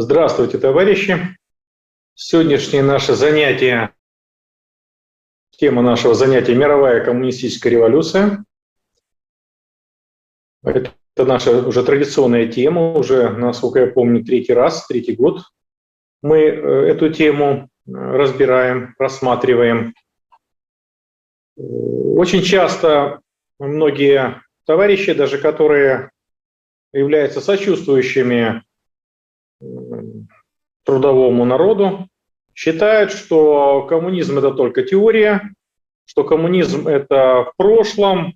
Здравствуйте, товарищи. Сегодняшнее наше занятие, тема нашего занятия – мировая коммунистическая революция. Это наша уже традиционная тема, уже, насколько я помню, третий раз, третий год мы э, эту тему э, разбираем, рассматриваем. Очень часто многие товарищи, даже которые являются сочувствующими трудовому народу, считают, что коммунизм это только теория, что коммунизм это в прошлом,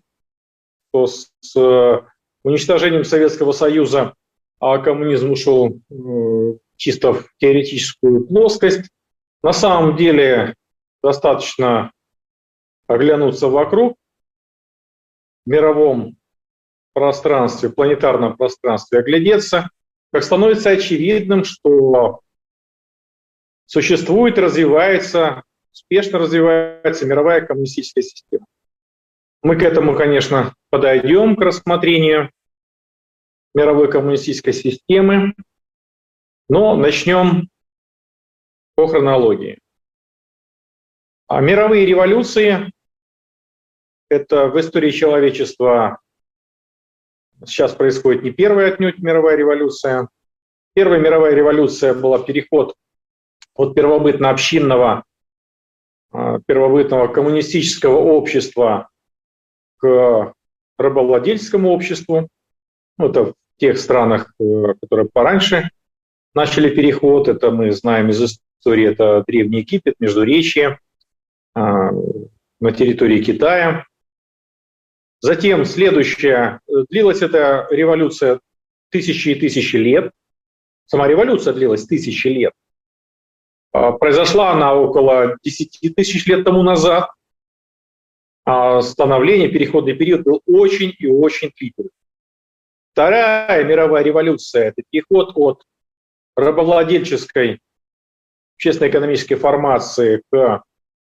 что с э, уничтожением Советского Союза а коммунизм ушел э, чисто в теоретическую плоскость. На самом деле достаточно оглянуться вокруг в мировом пространстве, планетарном пространстве, оглядеться, как становится очевидным, что существует, развивается, успешно развивается мировая коммунистическая система. Мы к этому, конечно, подойдем, к рассмотрению мировой коммунистической системы, но начнем по хронологии. А мировые революции – это в истории человечества сейчас происходит не первая отнюдь мировая революция. Первая мировая революция была переход от первобытно-общинного, а, первобытного коммунистического общества к рабовладельческому обществу. Ну, это в тех странах, э, которые пораньше начали переход. Это мы знаем из истории, это Древний Египет, Междуречье, а, на территории Китая. Затем следующая, длилась эта революция тысячи и тысячи лет. Сама революция длилась тысячи лет. А, произошла она около 10 тысяч лет тому назад. А становление, переходный период был очень и очень длительным. Вторая мировая революция – это переход от рабовладельческой общественно-экономической формации к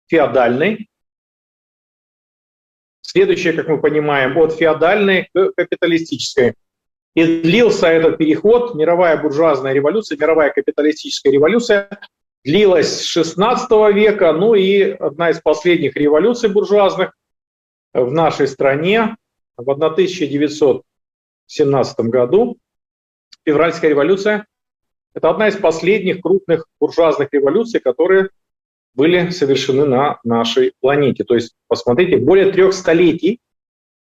феодальной. Следующее, как мы понимаем, от феодальной к капиталистической. И длился этот переход, мировая буржуазная революция, мировая капиталистическая революция, длилась с 16 века, ну и одна из последних революций буржуазных в нашей стране в 1917 году. Февральская революция это одна из последних крупных буржуазных революций, которые были совершены на нашей планете. То есть, посмотрите, более трех столетий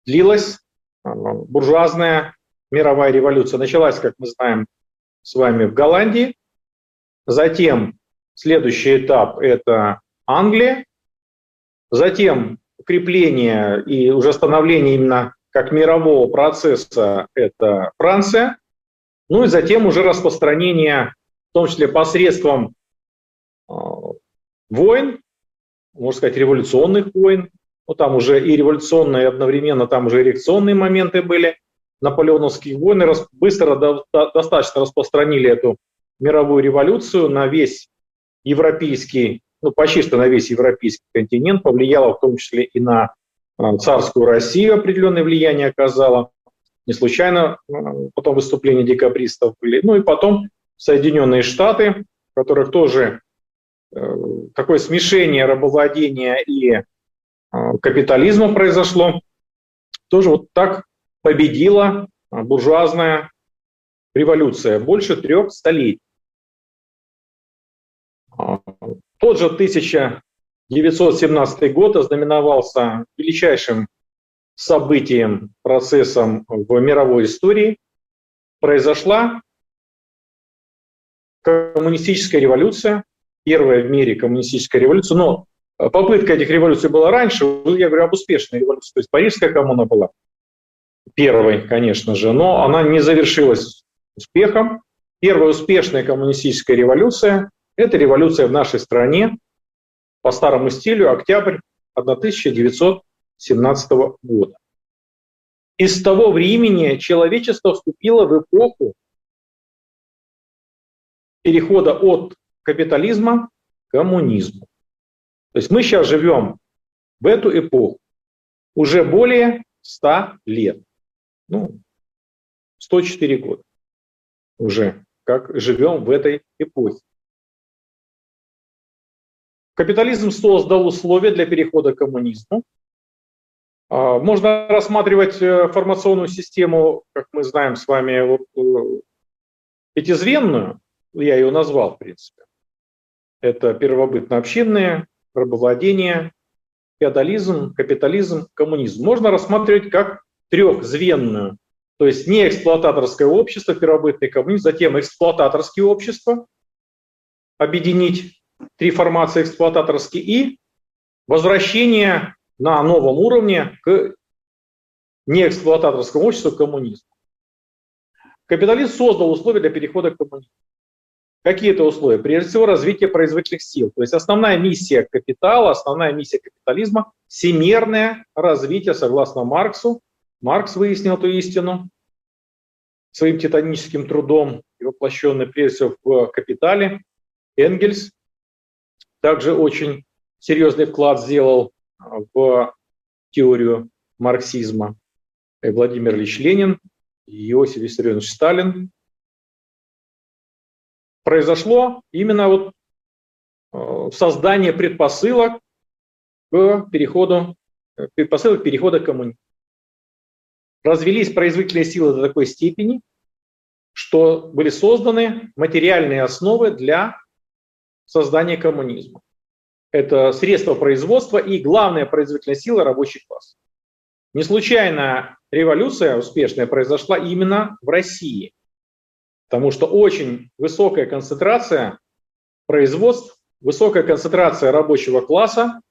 длилась а, буржуазная мировая революция. Началась, как мы знаем с вами, в Голландии. Затем следующий этап – это Англия. Затем укрепление и уже становление именно как мирового процесса – это Франция. Ну и затем уже распространение, в том числе посредством войн, можно сказать, революционных войн. Ну, там уже и революционные, и одновременно там уже и реакционные моменты были. Наполеоновские войны рас, быстро до, до, достаточно распространили эту мировую революцию на весь европейский, ну почти что на весь европейский континент, повлияло в том числе и на э, царскую Россию определенное влияние оказало. Не случайно э, потом выступления декабристов были. Ну и потом Соединенные Штаты, которых тоже такое смешение рабовладения и э, капитализма произошло, тоже вот так победила буржуазная революция больше трех столетий. Тот же 1917 год ознаменовался величайшим событием, процессом в мировой истории произошла коммунистическая революция, первая в мире коммунистическая революция, но попытка этих революций была раньше, я говорю об успешной революции, то есть Парижская коммуна была первой, конечно же, но она не завершилась успехом. Первая успешная коммунистическая революция – это революция в нашей стране по старому стилю, октябрь 1900 17 года. И с того времени человечество вступило в эпоху перехода от капитализма к коммунизму. То есть мы сейчас живем в эту эпоху уже более 100 лет. Ну, 104 года уже как живем в этой эпохе. Капитализм создал условия для перехода к коммунизму. А, можно рассматривать э, формационную систему, как мы знаем с вами, вот, э, пятизвенную, я ее назвал, в принципе. Это первобытно-общинные, рабовладение, феодализм, капитализм, коммунизм. Можно рассматривать как трехзвенную, то есть не эксплуататорское общество, первобытный коммунизм, затем эксплуататорские общества, объединить три формации эксплуататорские и возвращение на новом уровне к неэксплуататорскому обществу, к коммунизму. Капитализм создал условия для перехода к коммунизму. Какие это условия? Прежде всего, развитие производительных сил. То есть основная миссия капитала, основная миссия капитализма – всемерное развитие, согласно Марксу. Маркс выяснил эту истину своим титаническим трудом, воплощенный прежде всего в «Капитале». Энгельс также очень серьезный вклад сделал в теорию марксизма. И Владимир Ильич Ленин, и Иосиф Виссарионович Сталин. Произошло именно вот э, создание предпосылок к переходу, предпосылок перехода к коммунизму. Развелись производительные силы до такой степени, что были созданы материальные основы для создания коммунизма. Это средство производства и главная производительная сила рабочий класс. Не случайно революция успешная произошла именно в России, потому что очень высокая концентрация производств, высокая концентрация рабочего класса,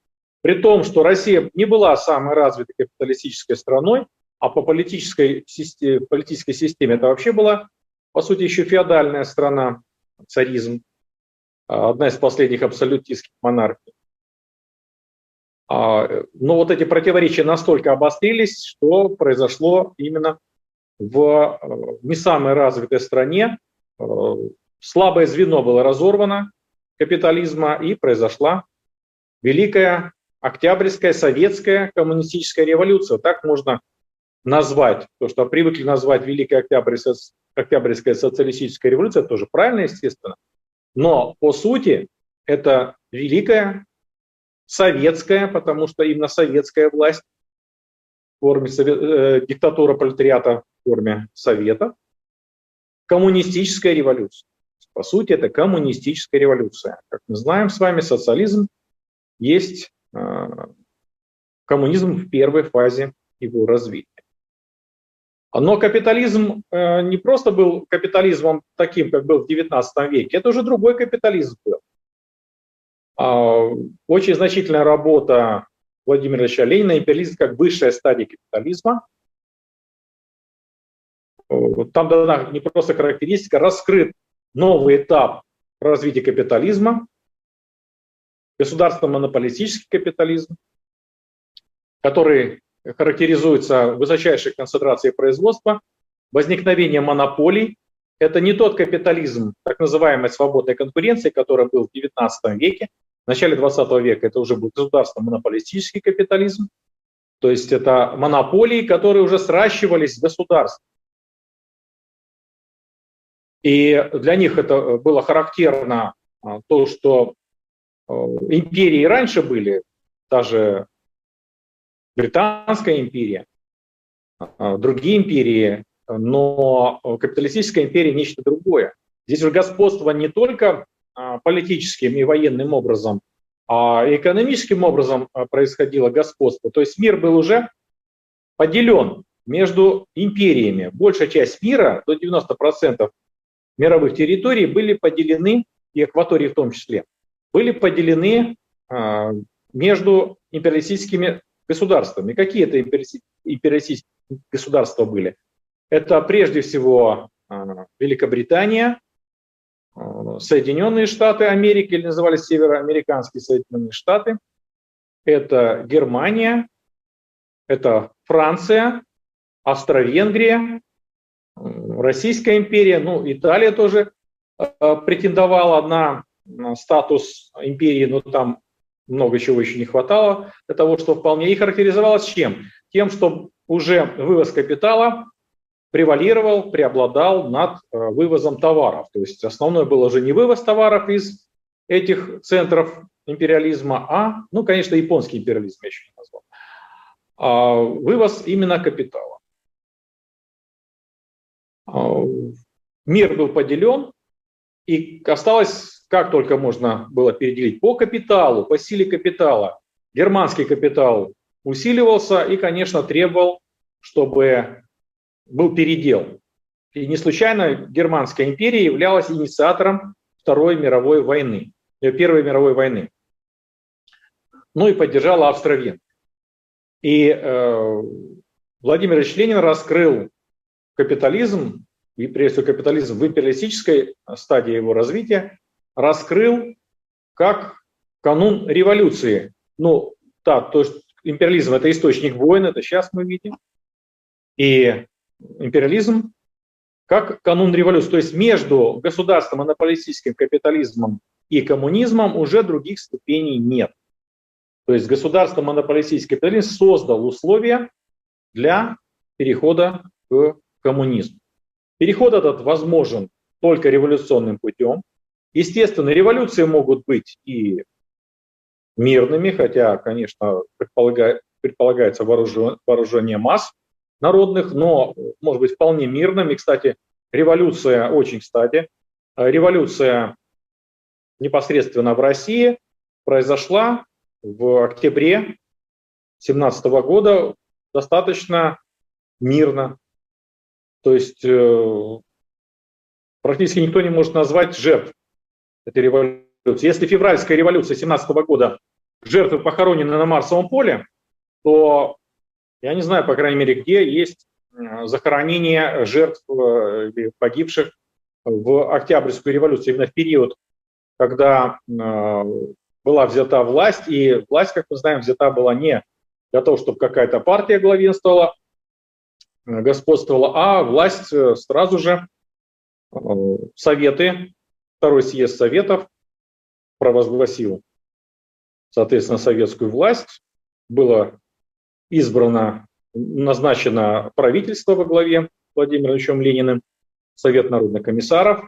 при том, что Россия не была самой развитой капиталистической страной, а по политической системе, политической системе это вообще была, по сути, еще феодальная страна, царизм. А, одна из последних абсолютистских монархий. А, но вот эти противоречия настолько обострились, что произошло именно в не самой развитой стране. А, слабое звено было разорвано капитализма, и произошла Великая Октябрьская советская коммунистическая революция. Так можно назвать то, что привыкли назвать Великая Октябрьская, Октябрьская социалистическая революция, тоже правильно, естественно. Но по сути это великая советская, потому что именно советская власть в форме э, диктатура пролетариата форме совета, коммунистическая революция. По сути, это коммунистическая революция. Как мы знаем с вами, социализм есть э, коммунизм в первой фазе его развития. Но капитализм э, не просто был капитализмом таким, как был в XIX веке, это уже другой капитализм был. А, очень значительная работа Владимира Ильича Ленина «Империализм как высшая стадия капитализма». Там дана не просто характеристика, раскрыт новый этап развития капитализма, государственно-монополистический капитализм, который характеризуется высочайшей концентрацией производства, возникновением монополий. Это не тот капитализм так называемой свободной конкуренции, который был в XIX веке. В начале XX века это уже был государственно-монополистический капитализм. То есть это монополии, которые уже сращивались с государством. И для них это было характерно а, то, что э, империи раньше были, даже Британская империя, а, другие империи, но капиталистическая империя нечто другое. Здесь уже господство не только а, политическим и военным образом, а экономическим образом происходило господство. То есть мир был уже поделен между империями. Большая часть мира, до 90% мировых территорий были поделены, и акватории в том числе, были поделены между империалистическими государствами. Какие это империалистические государства были? Это прежде всего а, Великобритания, а, Соединенные Штаты Америки, или назывались Североамериканские Соединенные Штаты, это Германия, это Франция, Австро-Венгрия, Российская империя, ну, Италия тоже э, претендовала на статус империи, но там много чего еще не хватало для того, что вполне и характеризовалось чем? Тем, что уже вывоз капитала превалировал, преобладал над э, вывозом товаров. То есть основное было уже не вывоз товаров из этих центров империализма, а, ну, конечно, японский империализм я еще не назвал, а вывоз именно капитала. А, мир был поделен, и осталось, как только можно было переделить, по капиталу, по силе капитала. Германский капитал усиливался и, конечно, требовал, чтобы был передел. И не случайно Германская империя являлась инициатором Второй мировой войны, э, Первой мировой войны. Ну и поддержала Австро-Венгрию. И э, Владимир Ильич Ленин раскрыл капитализм, и прежде всего капитализм в империалистической стадии его развития, раскрыл как канун революции. Ну, да, то есть империализм – это источник войн, это сейчас мы видим. И империализм как канун революции. То есть между государством, монополистическим капитализмом и коммунизмом уже других ступеней нет. То есть государство монополистический капитализм создал условия для перехода к коммунизму. Переход этот возможен только революционным путем. Естественно, революции могут быть и мирными, хотя, конечно, предполагается вооружение масс народных, но может быть вполне мирными. Кстати, революция, очень кстати, революция непосредственно в России произошла в октябре 2017 года достаточно мирно. То есть э, практически никто не может назвать жертв этой революции. Если февральская революция 17 года жертвы похоронены на Марсовом поле, то я не знаю, по крайней мере, где есть э, захоронение жертв э, погибших в Октябрьскую революцию, именно в период, когда была взята власть, и власть, как мы знаем, взята была не для того, чтобы какая-то партия главенствовала, господствовала, а власть э, сразу же э, Советы, второй съезд Советов провозгласил, соответственно, советскую власть, было избрано, назначено правительство во главе Владимиром Ильичем Лениным, Совет народных комиссаров,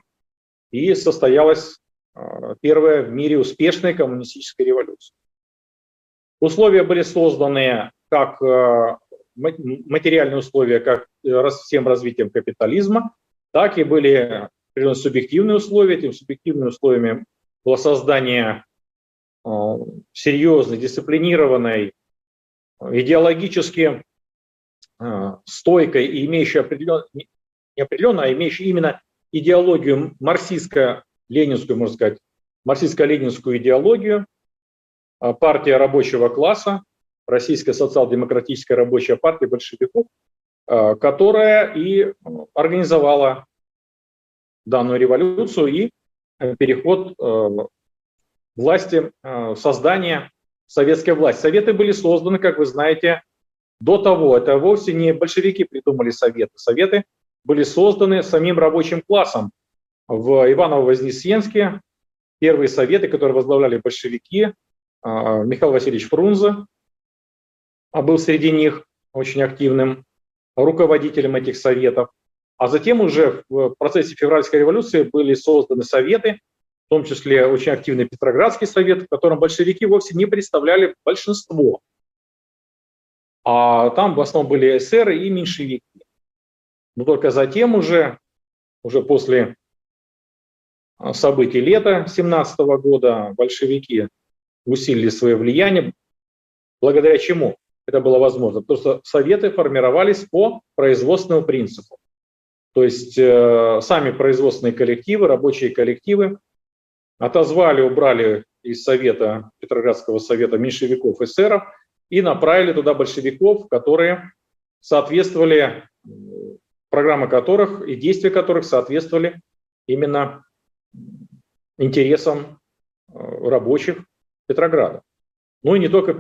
и состоялась Э, первая в мире успешная коммунистическая революция. Условия были созданы как материальные условия, как э, всем развитием капитализма, так и были субъективные условия. Этим субъективными условиями было создание серьезной, дисциплинированной, идеологически стойкой и имеющей определенно, не определенно, а имеющей именно идеологию марксистско ленинскую, можно сказать, марксистско-ленинскую идеологию, партия рабочего класса, Российская социал-демократическая рабочая партия большевиков, а, которая и организовала данную революцию и э, переход э, власти, э, создание советской власти. Советы были созданы, как вы знаете, до того. Это вовсе не большевики придумали советы. Советы были созданы самим рабочим классом в Иваново-Вознесенске первые советы, которые возглавляли большевики, Михаил Васильевич Фрунзе а был среди них очень активным руководителем этих советов. А затем уже в процессе февральской революции были созданы советы, в том числе очень активный Петроградский совет, в котором большевики вовсе не представляли большинство. А там в основном были эсеры и меньшевики. Но только затем уже, уже после событий лета 17 года большевики усилили свое влияние. Благодаря чему это было возможно? Потому что советы формировались по производственному принципу. То есть э, сами производственные коллективы, рабочие коллективы отозвали, убрали из совета, Петроградского совета меньшевиков, эсеров и направили туда большевиков, которые соответствовали, программы которых и действия которых соответствовали именно интересам э, рабочих Петрограда. Ну и не только в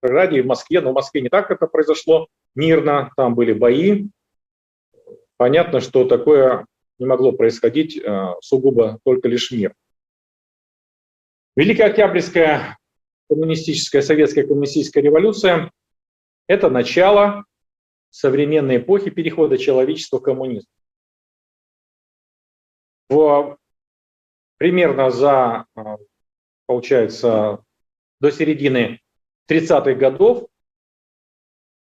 Петрограде, и в Москве, но в Москве не так это произошло мирно, там были бои. Понятно, что такое не могло происходить э, сугубо только лишь мир. Великая Октябрьская коммунистическая, советская коммунистическая революция – это начало современной эпохи перехода человечества к коммунизму. В, примерно за, а, получается, до середины 30-х годов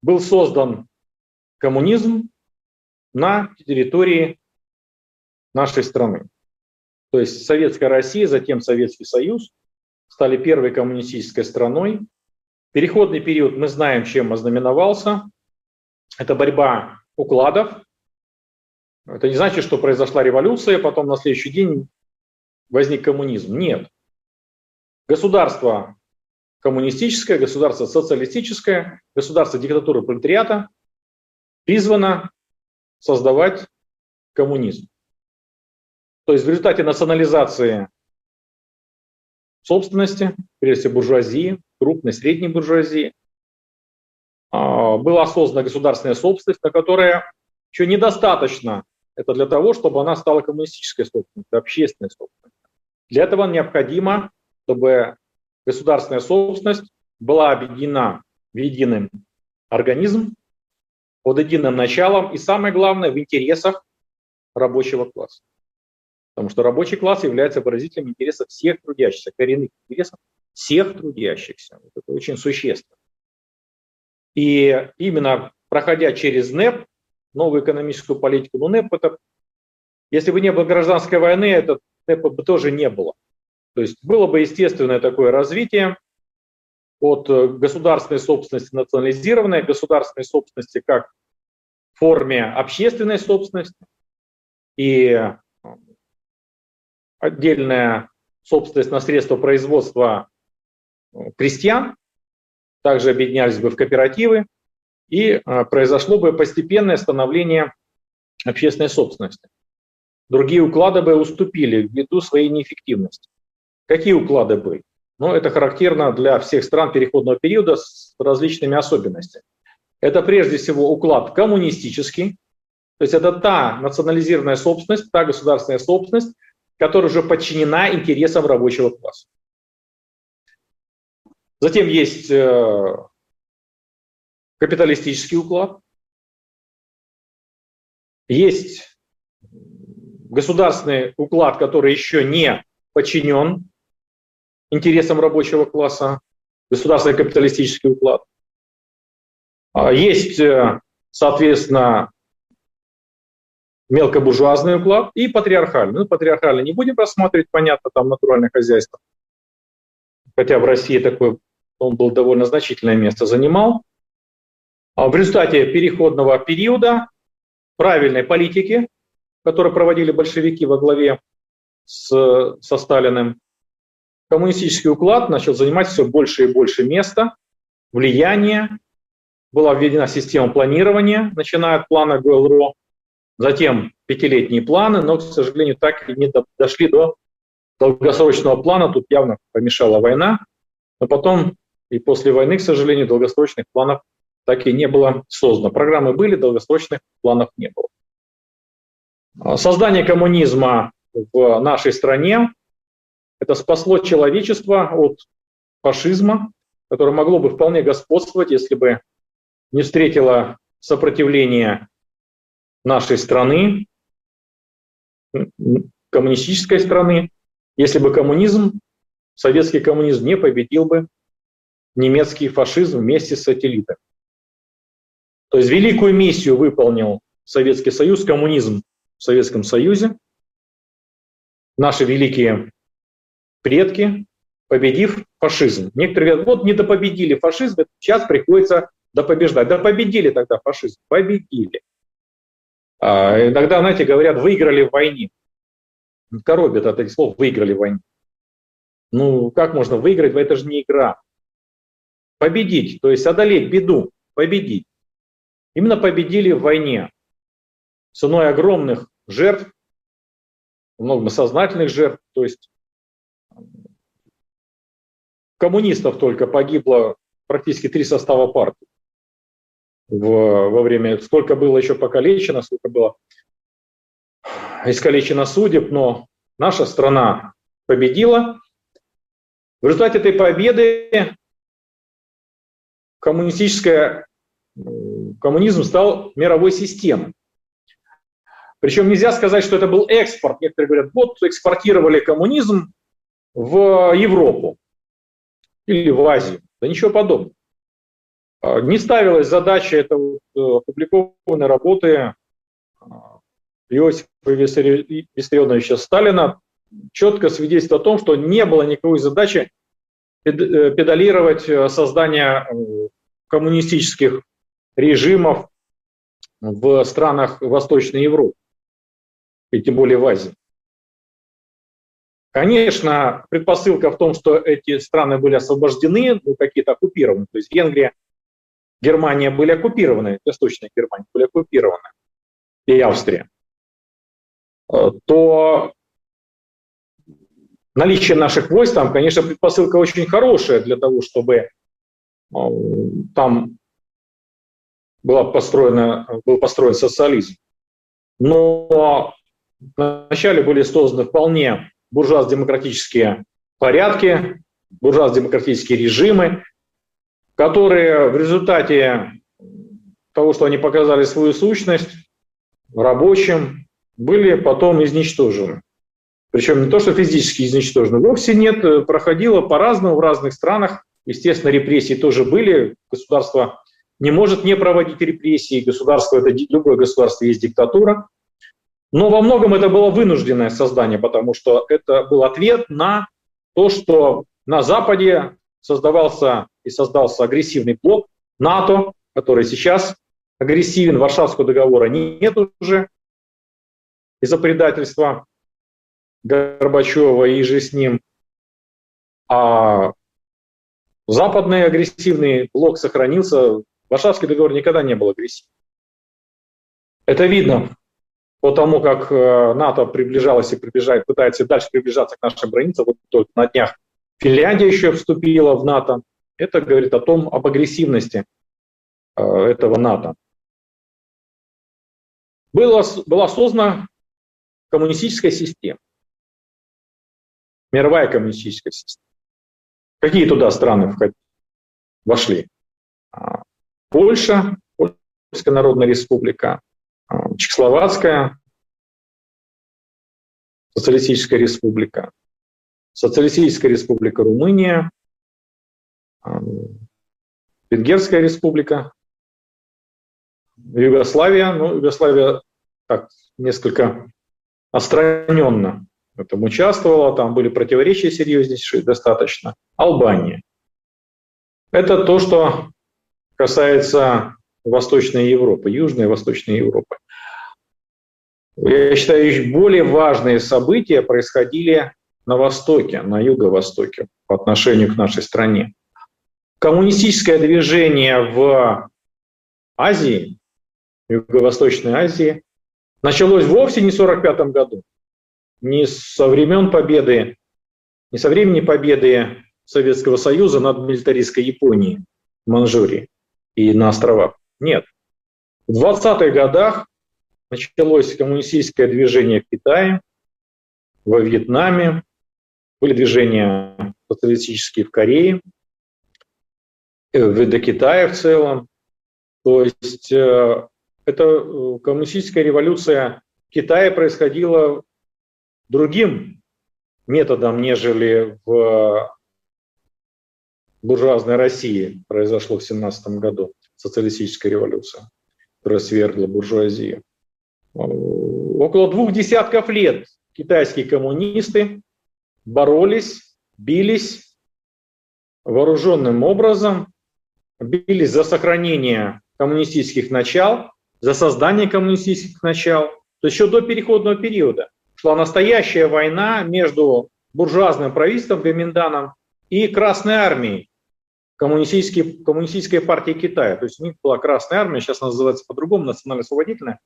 был создан коммунизм на территории нашей страны. То есть Советская Россия, затем Советский Союз стали первой коммунистической страной. Переходный период мы знаем, чем ознаменовался. Это борьба укладов. Это не значит, что произошла революция, потом на следующий день возник коммунизм. Нет. Государство коммунистическое, государство социалистическое, государство диктатуры пролетариата призвано создавать коммунизм. То есть в результате национализации собственности, прежде всего буржуазии, крупной, средней буржуазии, а, была создана государственная собственность, на которая еще недостаточно это для того, чтобы она стала коммунистической собственностью, общественной собственностью. Для этого необходимо, чтобы государственная собственность была объединена в единый организм, под единым началом и, самое главное, в интересах рабочего класса. Потому что рабочий класс является выразителем интересов всех трудящихся, коренных интересов всех трудящихся. Это очень существенно. И именно проходя через НЭП, новую экономическую политику, ну НЭП это, если бы не было гражданской войны, это НЭП бы тоже не было. То есть было бы естественное такое развитие от государственной собственности национализированной, государственной собственности как форме общественной собственности и отдельная собственность на средства производства крестьян, также объединялись бы в кооперативы, и произошло бы постепенное становление общественной собственности. Другие уклады бы уступили ввиду своей неэффективности. Какие уклады были? Ну, это характерно для всех стран переходного периода с различными особенностями. Это прежде всего уклад коммунистический, то есть это та национализированная собственность, та государственная собственность, которая уже подчинена интересам рабочего класса. Затем есть э, капиталистический уклад, есть государственный уклад, который еще не подчинен интересам рабочего класса, государственный капиталистический уклад. А есть, э, соответственно, мелкобуржуазный уклад и патриархальный. Ну, патриархальный не будем рассматривать, понятно, там натуральное хозяйство. Хотя в России такой он был довольно значительное место занимал. А в результате переходного периода правильной политики, которую проводили большевики во главе с, со Сталиным, коммунистический уклад начал занимать все больше и больше места, влияния, была введена система планирования, начиная от плана ГЛРО, Затем пятилетние планы, но, к сожалению, так и не дошли до долгосрочного плана. Тут явно помешала война. Но потом и после войны, к сожалению, долгосрочных планов так и не было создано. Программы были, долгосрочных планов не было. Создание коммунизма в нашей стране это спасло человечество от фашизма, которое могло бы вполне господствовать, если бы не встретило сопротивление нашей страны, коммунистической страны, если бы коммунизм, советский коммунизм не победил бы немецкий фашизм вместе с сателлитами. То есть великую миссию выполнил Советский Союз, коммунизм в Советском Союзе, наши великие предки, победив фашизм. Некоторые говорят, вот не допобедили фашизм, сейчас приходится допобеждать. Да победили тогда фашизм, победили. А, иногда, знаете, говорят, выиграли в войне. Коробят от этих слов, выиграли в войне. Ну, как можно выиграть? Это же не игра. Победить, то есть одолеть беду, победить. Именно победили в войне ценой огромных жертв, много сознательных жертв, то есть коммунистов только погибло практически три состава партии в, во время, сколько было еще покалечено, сколько было искалечено судеб, но наша страна победила. В результате этой победы коммунистическая коммунизм стал мировой системой. Причем нельзя сказать, что это был экспорт. Некоторые говорят, вот экспортировали коммунизм в Европу или в Азию. Да ничего подобного. А, не ставилась задача, это вот э, опубликованной работы а, Иосифа Виссарионовича Сталина, четко свидетельствует о том, что не было никакой задачи э, педалировать э, создание коммунистических режимов в странах Восточной Европы, и тем более в Азии. Конечно, предпосылка в том, что эти страны были освобождены, ну, какие-то оккупированы, то есть Венгрия, Германия были оккупированы, Восточная Германия были оккупированы, и Австрия, э, то наличие наших войск там, конечно, предпосылка очень хорошая для того, чтобы э, там была построена, был построен социализм. Но вначале были созданы вполне буржуазно-демократические порядки, буржуазно-демократические режимы, которые в результате того, что они показали свою сущность рабочим, были потом изничтожены. Причем не то, что физически изничтожены, вовсе нет, проходило по-разному в разных странах. Естественно, репрессии тоже были. Государство не может не проводить репрессии. Государство, это любое государство есть диктатура. Но во многом это было вынужденное создание, потому что это был ответ на то, что на Западе создавался и создался агрессивный блок НАТО, который сейчас агрессивен, Варшавского договора нет уже из-за предательства Горбачева и же с ним. А западный агрессивный блок сохранился. Варшавский договор никогда не был агрессивным. Это видно по тому, как э, НАТО приближалось и приближает, пытается дальше приближаться к нашим границам. Вот только на днях Финляндия еще вступила в НАТО. Это говорит о том, об агрессивности э, этого НАТО. Была, была создана коммунистическая система, мировая коммунистическая система. Какие туда страны вошли? А, Польша, Польская Народная Республика, Чехословацкая, Социалистическая Республика, Социалистическая Республика Румыния, Венгерская Республика, Югославия. Ну, Югославия так несколько отстраненно в этом участвовала, там были противоречия серьезнейшие достаточно. Албания. Это то, что касается Восточной Европы, Южной и Восточной Европы. Я считаю, более важные события происходили на Востоке, на Юго-Востоке по отношению к нашей стране. Коммунистическое движение в Азии, Юго-Восточной Азии, началось вовсе не в 1945 году, не со времен победы, не со времени победы Советского Союза над милитаристской Японией в Манчжурии и на островах. Нет. В 20-х годах началось коммунистическое движение в Китае, во Вьетнаме, были движения социалистические в Корее, э, в Индокитае в целом. То есть э, эта э, коммунистическая революция в Китае происходила другим методом, нежели в буржуазной России произошло в 17 году социалистическая революция, которая свергла буржуазию. Около двух десятков лет китайские коммунисты боролись, бились вооруженным образом, бились за сохранение коммунистических начал, за создание коммунистических начал. То есть еще до переходного периода шла настоящая война между буржуазным правительством Гоминданом и Красной армией, коммунистической, коммунистической партии Китая. То есть у них была Красная армия, сейчас она называется по-другому, национально-освободительная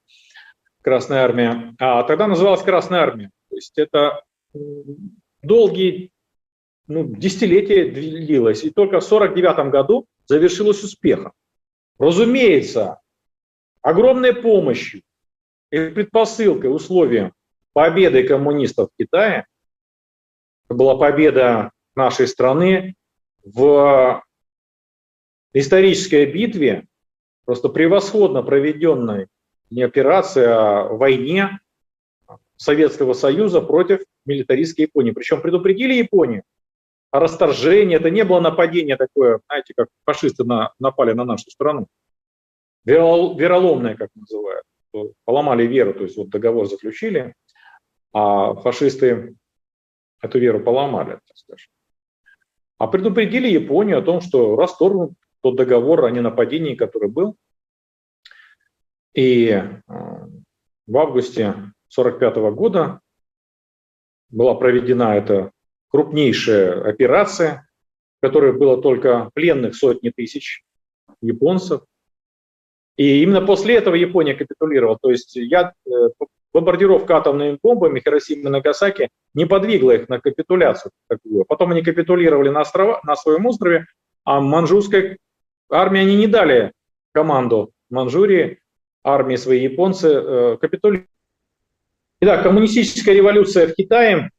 Красная армия, а тогда называлась Красная армия. То есть это долгие ну, десятилетия длилось, и только в 1949 году завершилось успехом. Разумеется, огромной помощью и предпосылкой, условием победы коммунистов в Китае была победа нашей страны в исторической битве просто превосходно проведенной не операции, а войне Советского Союза против милитаристской Японии. Причем предупредили Японию о расторжении. Это не было нападение такое, знаете, как фашисты на, напали на нашу страну. Вероломное, как называют. Поломали веру, то есть вот договор заключили, а фашисты эту веру поломали, так скажем. А предупредили Японию о том, что расторгнут тот договор о ненападении, который был. И э, в августе 1945 года была проведена эта крупнейшая операция, в которой было только пленных сотни тысяч японцев. И именно после этого Япония капитулировала. То есть я, э, бомбардировка атомными бомбами Хиросимы и Нагасаки не подвигла их на капитуляцию. Такую. Потом они капитулировали на, острова, на своем острове, а манчжурской армии они не дали команду Манчжурии, армии свои японцы э, капитулировали. Итак, коммунистическая революция в Китае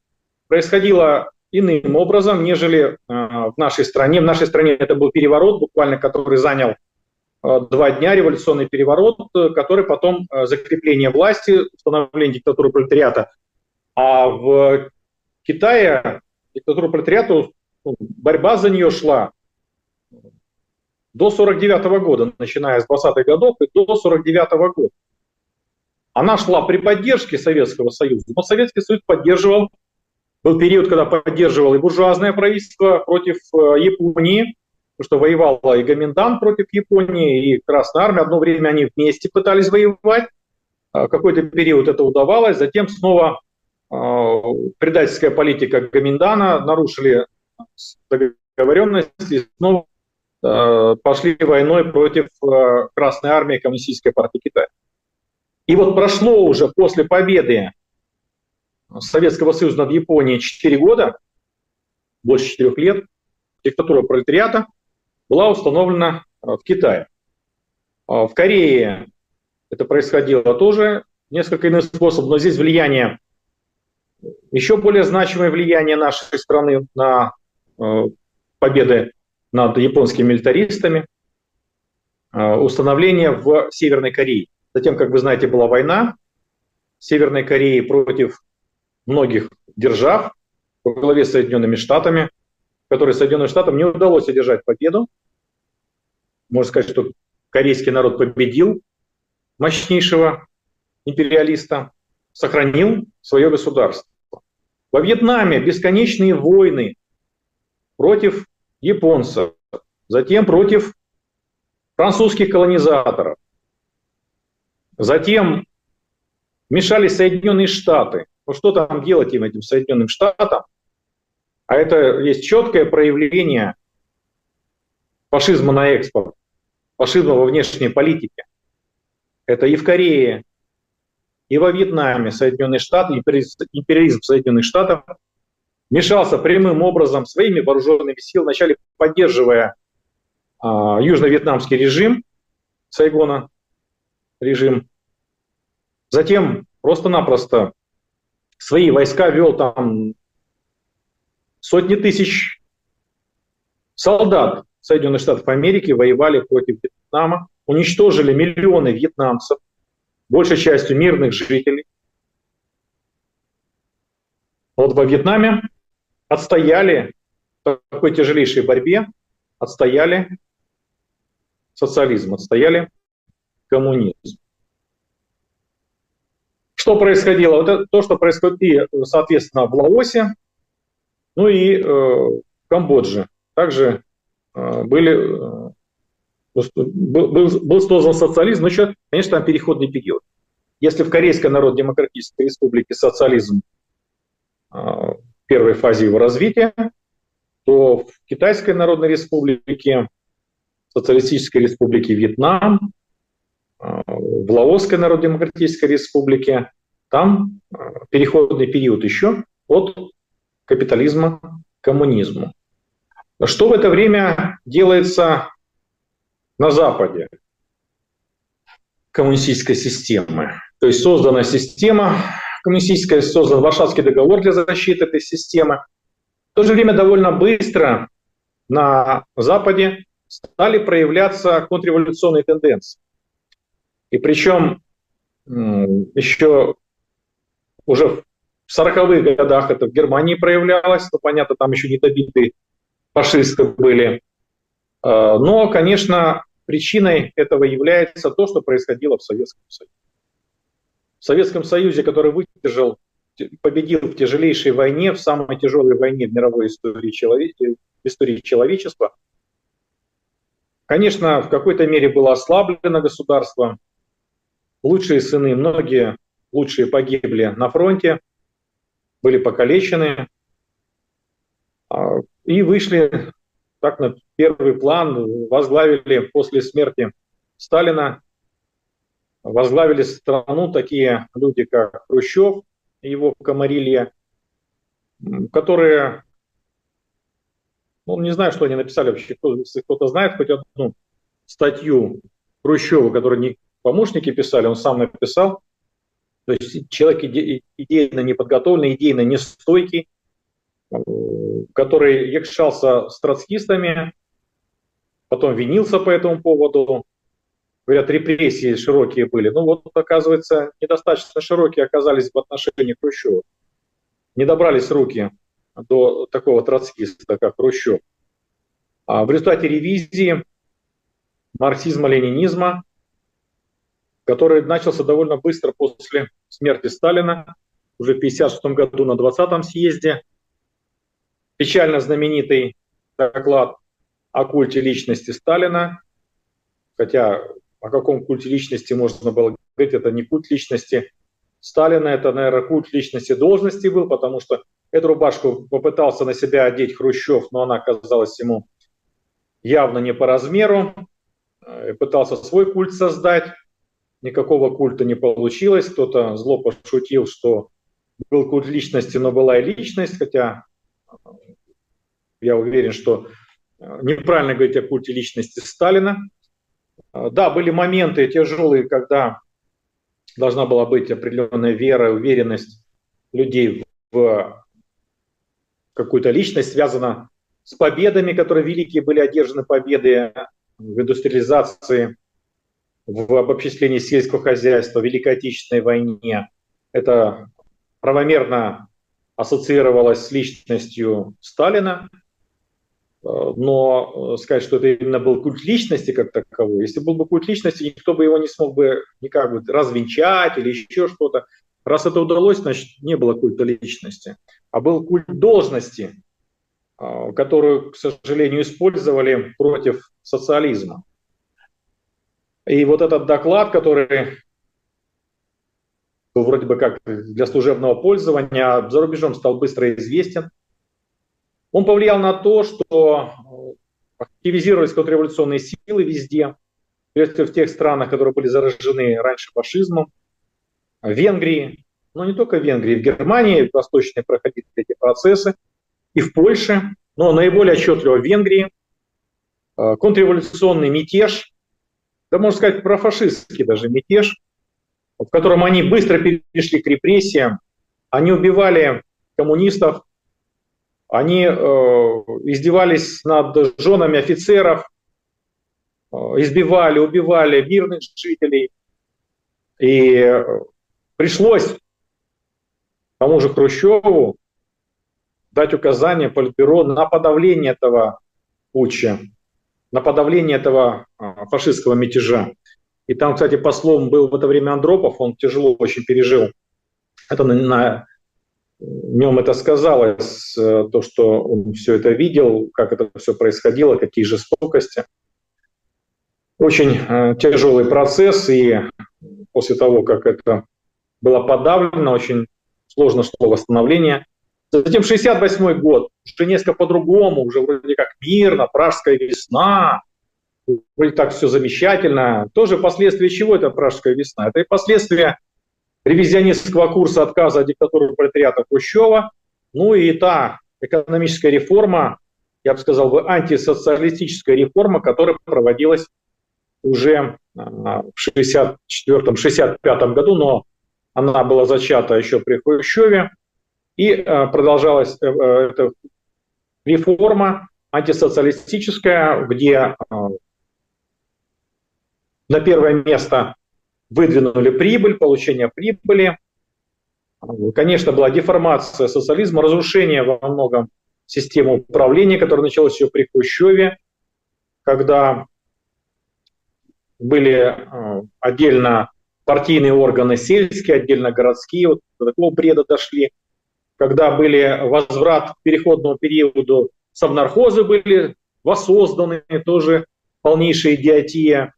происходила иным образом, нежели э, в нашей стране. В нашей стране это был переворот, буквально который занял э, два дня, революционный переворот, который потом закрепление власти, установление диктатуры пролетариата. А в Китае диктатура пролетариата, ну, борьба за нее шла до 49 года, начиная с 20-х годов и до 49 года. Она шла при поддержке Советского Союза, но Советский Союз поддерживал, был период, когда поддерживал и буржуазное правительство против э, Японии, потому что воевала и Гоминдан против Японии, и Красная Армия. Одно время они вместе пытались воевать, э, какой-то период это удавалось, затем снова э, предательская политика Гоминдана нарушили договоренность, снова пошли войной против э, Красной Армии Коммунистической партии Китая. И вот прошло уже после победы Советского Союза над Японией 4 года, больше 4 лет, диктатура пролетариата была установлена э, в Китае. В Корее это происходило тоже несколько иных способов, но здесь влияние, еще более значимое влияние нашей страны на победы над японскими милитаристами, а, установление в Северной Корее. Затем, как вы знаете, была война Северной Кореи против многих держав во главе с Соединенными Штатами, в которой Соединенным Штатам не удалось одержать победу. Можно сказать, что корейский народ победил мощнейшего империалиста, сохранил свое государство. Во Вьетнаме бесконечные войны против японцев, затем против французских колонизаторов. Затем мешались Соединенные Штаты. Ну что там делать им, этим Соединенным Штатам? А это есть четкое проявление фашизма на экспорт, фашизма во внешней политике. Это и в Корее, и во Вьетнаме Соединенные Штаты, империализм Соединенных Штатов мешался прямым образом своими вооруженными силами, вначале поддерживая а, южно-вьетнамский режим, Сайгона режим, затем просто-напросто свои войска вел там сотни тысяч солдат Соединенных Штатов Америки воевали против Вьетнама, уничтожили миллионы вьетнамцев, большей частью мирных жителей. Вот во Вьетнаме отстояли в такой тяжелейшей борьбе, отстояли социализм, отстояли коммунизм. Что происходило? Вот это то, что происходит и, соответственно, в Лаосе, ну и э, в Камбодже. Также э, были, э, был, был создан социализм, но еще, конечно, там переходный период. Если в Корейской Народно-Демократической Республике социализм э, первой фазе его развития, то в Китайской Народной Республике, Социалистической Республике Вьетнам, а, в Лаосской Народно-Демократической Республике, там а, переходный период еще от капитализма к коммунизму. Что в это время делается на Западе коммунистической системы? То есть создана система коммунистическая, создан Варшавский договор для защиты этой системы. В то же время довольно быстро на Западе стали проявляться контрреволюционные тенденции. И причем еще уже в 40-х годах это в Германии проявлялось, но, понятно, там еще не добитые фашисты были. А, но, конечно, причиной этого является то, что происходило в Советском Союзе. В Советском Союзе, который выдержал, победил в тяжелейшей войне, в самой тяжелой войне в мировой истории, человек, истории человечества, конечно, в какой-то мере было ослаблено государство. Лучшие сыны, многие лучшие погибли на фронте, были покалечены. А, и вышли так на первый план, возглавили после смерти Сталина, возглавили страну такие люди, как Хрущев и его комарилья, которые, ну, не знаю, что они написали вообще, кто, если кто-то знает хоть одну статью Хрущева, которую не помощники писали, он сам написал, то есть человек иде, идейно неподготовленный, идейно нестойкий, который якшался с троцкистами, потом винился по этому поводу. Говорят, репрессии широкие были. Ну вот, оказывается, недостаточно широкие оказались в отношении Хрущева. Не добрались руки до такого троцкиста, как Хрущев. А в результате ревизии марксизма-ленинизма, который начался довольно быстро после смерти Сталина, уже в 1956 году на 20-м съезде, печально знаменитый доклад о культе личности Сталина, хотя о каком культе личности можно было говорить, это не культ личности Сталина, это, наверное, культ личности должности был, потому что эту рубашку попытался на себя одеть Хрущев, но она оказалась ему явно не по размеру, и пытался свой культ создать, никакого культа не получилось, кто-то зло пошутил, что был культ личности, но была и личность, хотя я уверен, что э, неправильно говорить о культе личности Сталина. Э, да, были моменты тяжелые, когда должна была быть определенная вера, уверенность людей в какую-то личность, связана с победами, которые великие были одержаны победы в индустриализации, в обобществлении сельского хозяйства, в Великой Отечественной войне. Это правомерно ассоциировалось с личностью Сталина, но э, сказать, что это именно был культ личности как таковой, если был бы культ личности, никто бы его не смог бы никак бы развенчать или еще что-то. Раз это удалось, значит, не было культа личности, а был культ должности, э, которую, к сожалению, использовали против социализма. И вот этот доклад, который вроде бы как для служебного пользования, а за рубежом стал быстро известен. Он повлиял на то, что э, активизировались контрреволюционные силы везде, в тех странах, которые были заражены раньше фашизмом, в Венгрии, но не только в Венгрии, в Германии, в Восточной проходили эти процессы, и в Польше, но наиболее отчетливо в Венгрии. Э, контрреволюционный мятеж, да можно сказать профашистский даже мятеж – в котором они быстро перешли к репрессиям, они убивали коммунистов, они э, издевались над женами офицеров, э, избивали, убивали мирных жителей. И э, пришлось тому же Хрущеву дать указание Политбюро на подавление этого путча, на подавление этого фашистского мятежа. И там, кстати, послом был в это время Андропов, он тяжело очень пережил. Это на, на нем это сказалось, э, то, что он все это видел, как это все происходило, какие жестокости. Очень э, тяжелый процесс, и после того, как это было подавлено, очень сложно шло восстановление. Затем 68 год, уже несколько по-другому, уже вроде как мирно, пражская весна, вроде так все замечательно. Тоже последствия чего это пражская весна? Это и последствия ревизионистского курса отказа от диктатуры пролетариата Хрущева, ну и та экономическая реформа, я бы сказал бы, антисоциалистическая реформа, которая проводилась уже а, в 64-65 году, но она была зачата еще при Хрущеве, и а, продолжалась э, э, эта реформа антисоциалистическая, где на первое место выдвинули прибыль, получение прибыли. Конечно, была деформация социализма, разрушение во многом системы управления, которое началось еще при Хрущеве, когда были э, отдельно партийные органы сельские, отдельно городские, вот до такого бреда дошли, когда были возврат к переходному периоду, совнархозы были воссозданы, тоже полнейшая идиотия,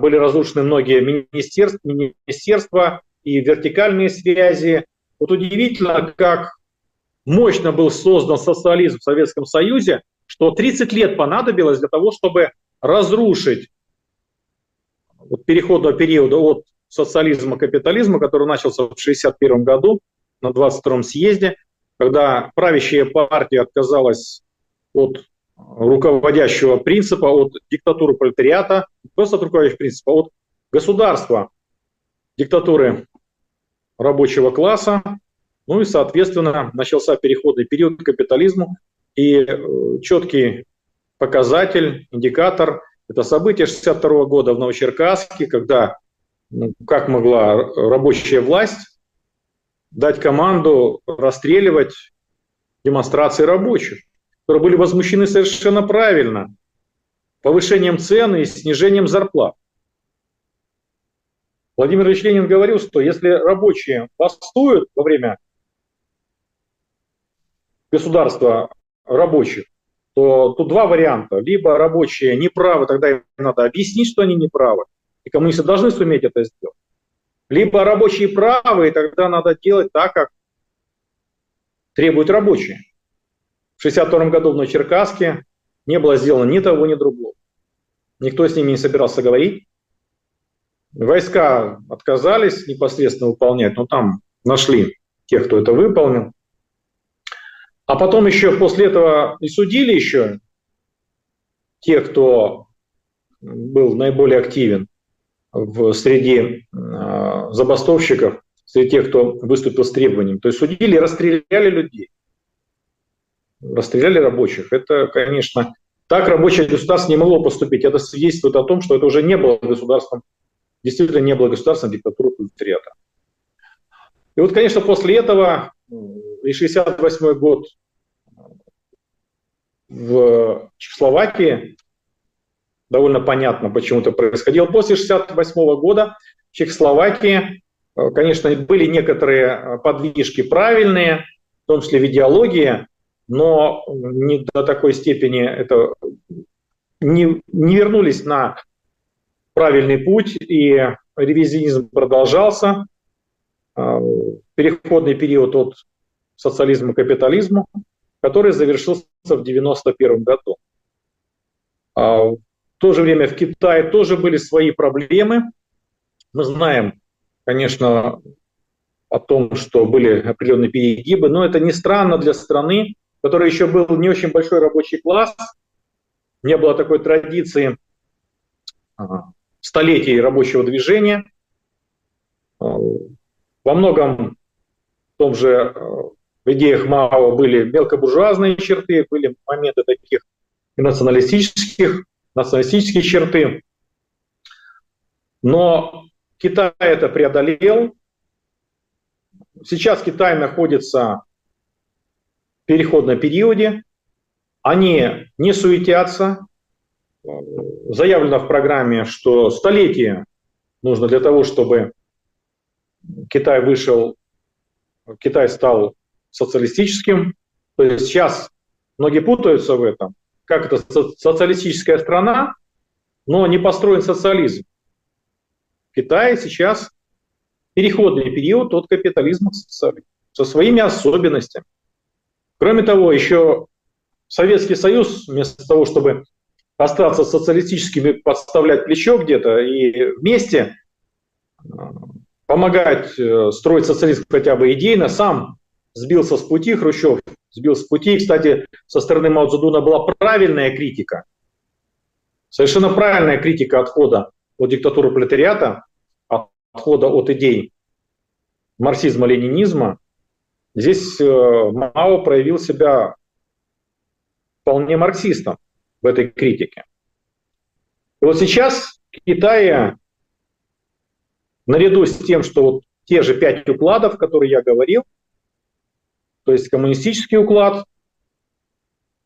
были разрушены многие министерства, министерства и вертикальные связи. Вот удивительно, как мощно был создан социализм в Советском Союзе, что 30 лет понадобилось для того, чтобы разрушить вот переходного периода от социализма к капитализму, который начался в 1961 году на 22-м съезде, когда правящая партия отказалась от руководящего принципа, от диктатуры пролетариата, просто от руководящего принципа, от государства, диктатуры рабочего класса, ну и, соответственно, начался переходный период к капитализму, и э, четкий показатель, индикатор – это событие 1962 года в Новочеркасске, когда ну, как могла рабочая власть дать команду расстреливать демонстрации рабочих, которые были возмущены совершенно правильно повышением цен и снижением зарплат. Владимир Ильич Ленин говорил, что если рабочие бастуют во время государства рабочих, то тут два варианта. Либо рабочие неправы, тогда им надо объяснить, что они неправы, и коммунисты должны суметь это сделать. Либо рабочие правы, и тогда надо делать так, как требуют рабочие. В 1962 году в Новочеркасске не было сделано ни того, ни другого. Никто с ними не собирался говорить. Войска отказались непосредственно выполнять, но там нашли тех, кто это выполнил. А потом еще после этого и судили еще тех, кто был наиболее активен в среди э, забастовщиков, среди тех, кто выступил с требованием. То есть судили и расстреляли людей. Расстреляли рабочих. Это, конечно, так рабочее государство не могло поступить. Это свидетельствует о том, что это уже не было государством, действительно не было государством диктатуры пролетариата. И вот, конечно, после этого и 68 год в Чехословакии, довольно понятно, почему это происходило. После 68 года в Чехословакии, э, конечно, были некоторые э, подвижки правильные, в том числе в идеологии, но не до такой степени это не, не вернулись на правильный путь, и ревизионизм продолжался. Э, переходный период от социализма к капитализму, который завершился в 1991 году. А в то же время в Китае тоже были свои проблемы. Мы знаем, конечно, о том, что были определенные перегибы, но это не странно для страны, в которой еще был не очень большой рабочий класс, не было такой традиции столетий рабочего движения. А, во многом в том же э, в идеях Мао были мелкобуржуазные черты, были моменты таких и националистических, националистические черты. Но Китай это преодолел. Сейчас Китай находится переходном периоде. Они не суетятся. Заявлено в программе, что столетие нужно для того, чтобы Китай вышел, Китай стал социалистическим. То есть сейчас многие путаются в этом. Как это социалистическая страна, но не построен социализм. В Китае сейчас переходный период от капитализма со своими особенностями. Кроме того, еще Советский Союз, вместо того, чтобы остаться социалистическими, подставлять плечо где-то и вместе э, помогать э, строить социализм хотя бы идейно, сам сбился с пути, Хрущев сбился с пути. Кстати, со стороны Мао Цзэдуна была правильная критика, совершенно правильная критика отхода от диктатуры пролетариата, отхода от идей марксизма-ленинизма. Здесь э, Мао проявил себя вполне марксистом в этой критике. И вот сейчас Китае, наряду с тем, что вот те же пять укладов, которые я говорил, то есть коммунистический уклад,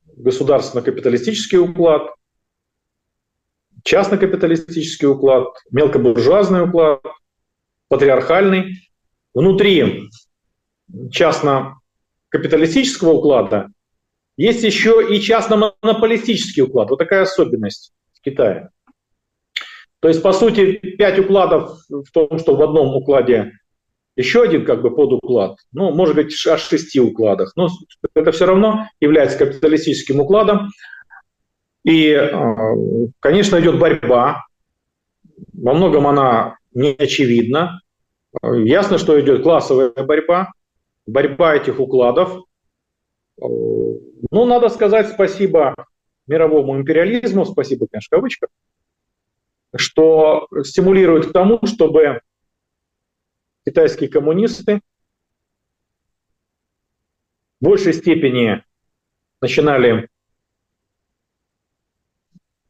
государственно-капиталистический уклад, частно-капиталистический уклад, мелкобуржуазный уклад, патриархальный. Внутри частно-капиталистического уклада есть еще и частно-монополистический уклад. Вот такая особенность в Китае. То есть, по сути, пять укладов в том, что в одном укладе еще один как бы подуклад, ну, может быть, аж шести укладах, но это все равно является капиталистическим укладом. И, а, конечно, идет борьба. Во многом она не очевидна. Ясно, что идет классовая борьба, борьба этих укладов. Ну, надо сказать спасибо мировому империализму, спасибо, конечно, в что стимулирует к тому, чтобы китайские коммунисты в большей степени начинали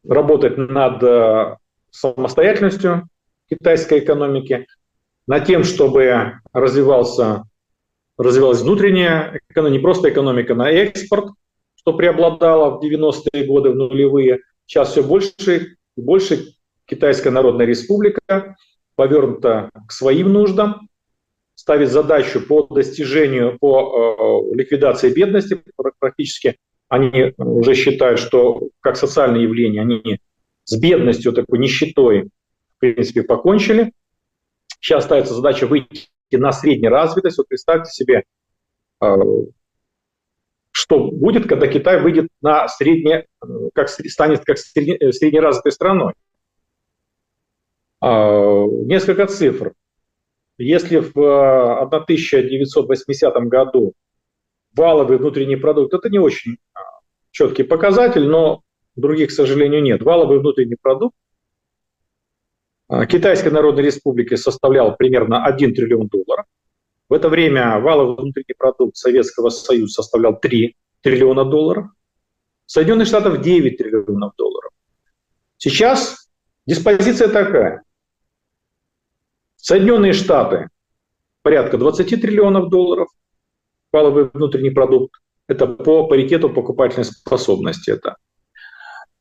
работать над э, самостоятельностью китайской экономики, над тем, чтобы развивался, развивалась внутренняя экономика, не просто экономика, на экспорт, что преобладало в 90-е годы, в нулевые. Сейчас все больше и больше Китайская Народная Республика повернута к своим нуждам, ставит задачу по достижению, по э, ликвидации бедности. Практически они уже считают, что как социальное явление они с бедностью, такой нищетой, в принципе, покончили. Сейчас ставится задача выйти на среднеразвитость. Вот представьте себе, э, что будет, когда Китай выйдет на средне, э, как станет как э, среднеразвитой страной. А, несколько цифр. Если в 1980 э, году валовый внутренний продукт, это не очень четкий показатель, но других, к сожалению, нет. Валовый внутренний продукт Китайской Народной Республики составлял примерно 1 триллион долларов. В это время валовый внутренний продукт Советского Союза составлял 3 триллиона долларов. Соединенных Штатов 9 триллионов долларов. Сейчас диспозиция такая. Соединенные Штаты порядка 20 триллионов долларов, валовый внутренний продукт. Это по паритету покупательной способности. Это,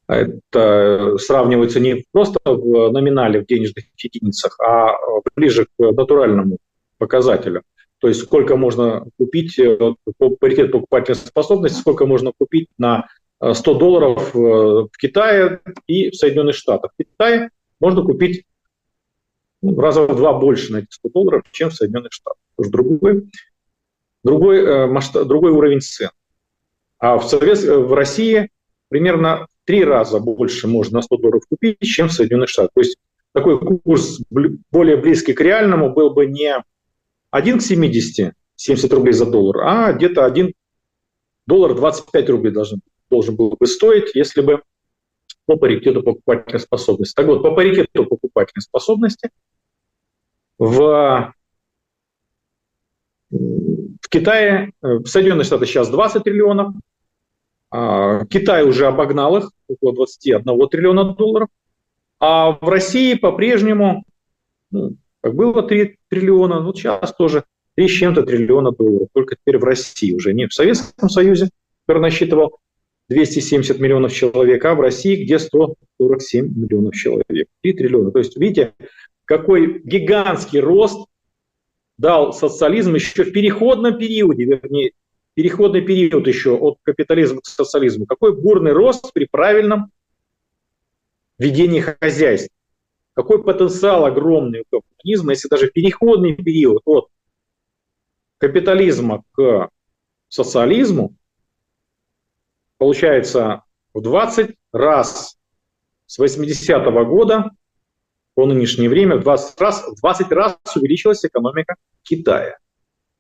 это сравнивается не просто в номинале, в денежных единицах, а ближе к натуральному показателю. То есть сколько можно купить э, по паритету покупательной способности, сколько можно купить на 100 долларов э, в Китае и в Соединенных Штатах. В Китае можно купить ну, раза в два больше на эти 100 долларов, чем в Соединенных Штатах. Потому другой, другой, э, масштаб, другой уровень цен. А в, Совет, э, в России примерно три раза больше можно на 100 долларов купить, чем в Соединенных Штатах. То есть такой курс более близкий к реальному был бы не 1 к 70, 70 рублей за доллар, а где-то 1 доллар 25 рублей должен, должен был бы стоить, если бы по паритету покупательной способности. Так вот, по паритету покупательной способности в, в Китае, э, в Соединенных Штатах сейчас 20 триллионов, Китай уже обогнал их, около 21 триллиона долларов, а в России по-прежнему, ну, как было 3 триллиона, вот сейчас тоже 3 с чем-то триллиона долларов, только теперь в России уже, не в Советском Союзе, который насчитывал 270 миллионов человек, а в России где 147 миллионов человек. 3 триллиона. То есть, видите, какой гигантский рост дал социализм еще в переходном периоде, вернее, переходный период еще от капитализма к социализму. Какой бурный рост при правильном ведении хозяйства. Какой потенциал огромный у капитализма, если даже переходный период от капитализма к социализму получается в 20 раз с 80-го года по нынешнее время в 20 раз, в 20 раз увеличилась экономика Китая.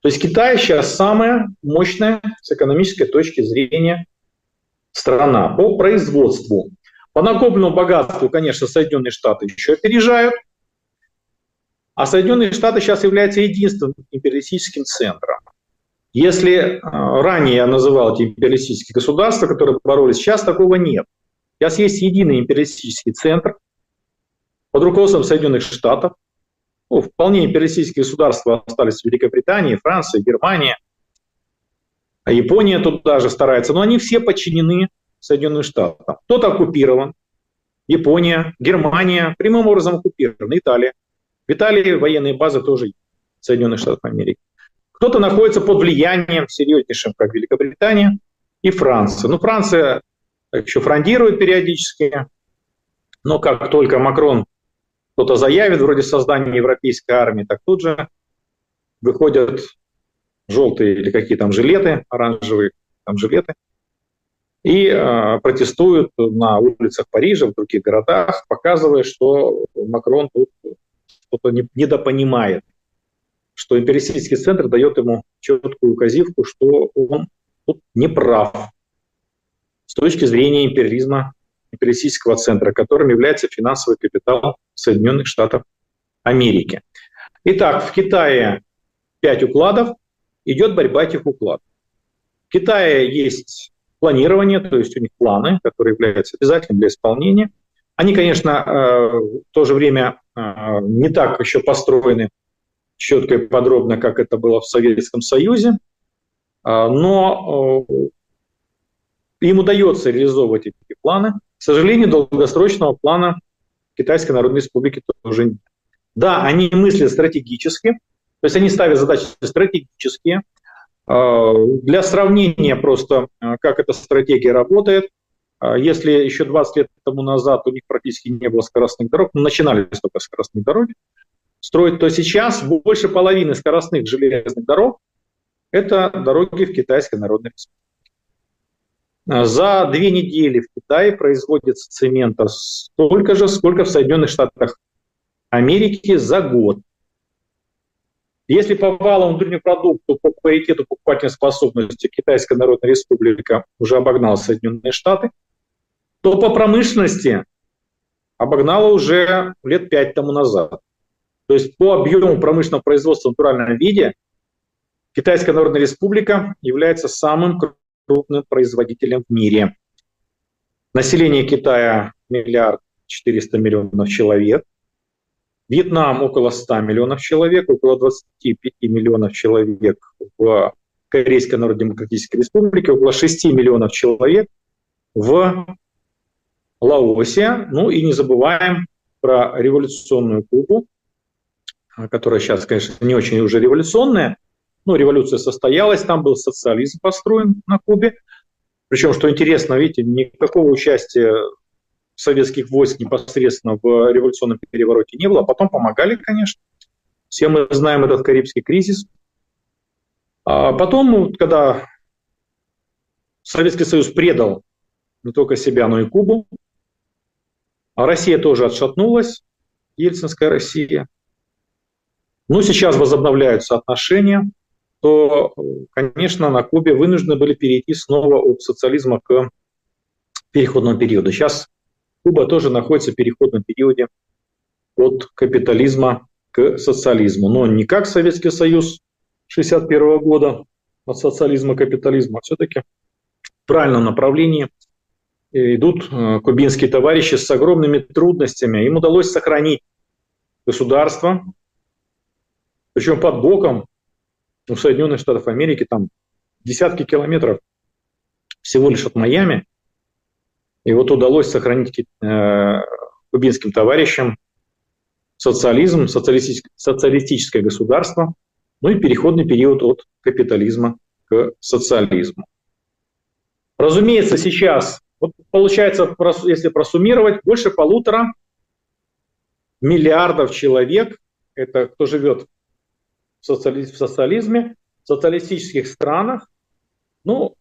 То есть Китай сейчас самая мощная с экономической точки зрения страна по производству. По накопленному богатству, конечно, Соединенные Штаты еще опережают, а Соединенные Штаты сейчас являются единственным империалистическим центром. Если э, ранее я называл эти империалистические государства, которые боролись, сейчас такого нет. Сейчас есть единый империалистический центр, под руководством Соединенных Штатов. Ну, вполне империалистические государства остались в Великобритании, Франции, Германии. А Япония тут даже старается. Но они все подчинены Соединенным Штатам. Кто-то оккупирован. Япония, Германия прямым образом оккупирована. Италия. В Италии военные базы тоже Соединенных Штатов Америки. Кто-то находится под влиянием серьезнейшим, как Великобритания и Франция. Ну, Франция еще фрондирует периодически, но как только Макрон кто-то заявит вроде создания европейской армии, так тут же выходят желтые или какие там жилеты, оранжевые там жилеты, и э, протестуют на улицах Парижа, в других городах, показывая, что Макрон тут что-то недопонимает что империалистический центр дает ему четкую указивку, что он тут не прав с точки зрения империализма империалистического центра, которым является финансовый капитал Соединенных Штатов Америки. Итак, в Китае пять укладов, идет борьба этих укладов. В Китае есть планирование, то есть у них планы, которые являются обязательным для исполнения. Они, конечно, э, в то же время э, не так еще построены четко и подробно, как это было в Советском Союзе, а, но э, им удается реализовывать эти планы. К сожалению, долгосрочного плана Китайской Народной Республики тоже нет. Да, они мыслят стратегически, то есть они ставят задачи стратегические. А, для сравнения просто, а, как эта стратегия работает, если еще 20 лет тому назад у них практически не было скоростных дорог, ну, начинались только скоростные дороги, строить, то сейчас больше половины скоростных железных дорог – это дороги в Китайской Народной Республике. За две недели в Китае производится цемента столько же, сколько в Соединенных Штатах Америки за год. Если по валовому внутреннему продукту по паритету покупательной способности Китайская Народная Республика уже обогнала Соединенные Штаты, то по промышленности обогнала уже лет пять тому назад. То есть по объему промышленного производства в натуральном виде Китайская Народная Республика является самым крупным производителем в мире. Население Китая миллиард 400 миллионов человек. Вьетнам около 100 миллионов человек, около 25 миллионов человек в Корейской Народно-Демократической Республике, около 6 миллионов человек в Лаосе. Ну и не забываем про революционную Кубу, которая сейчас, конечно, не очень уже революционная, но революция состоялась, там был социализм построен на Кубе. Причем, что интересно, видите, никакого участия советских войск непосредственно в революционном перевороте не было, а потом помогали, конечно. Все мы знаем этот Карибский кризис. А потом, когда Советский Союз предал не только себя, но и Кубу, а Россия тоже отшатнулась, Ельцинская Россия, ну, сейчас возобновляются отношения, то, конечно, на Кубе вынуждены были перейти снова от социализма к переходному периоду. Сейчас Куба тоже находится в переходном периоде от капитализма к социализму. Но не как Советский Союз 1961 года от социализма к капитализму, а все-таки в правильном направлении идут э, кубинские товарищи с огромными трудностями. Им удалось сохранить государство, причем под боком у Соединенных Штатов Америки там десятки километров всего лишь от Майами. И вот удалось сохранить э, кубинским товарищам социализм, социалистическое, социалистическое государство, ну и переходный период от капитализма к социализму. Разумеется, сейчас, вот получается, если просуммировать, больше полутора миллиардов человек, это кто живет в социализме, в социалистических странах, ну,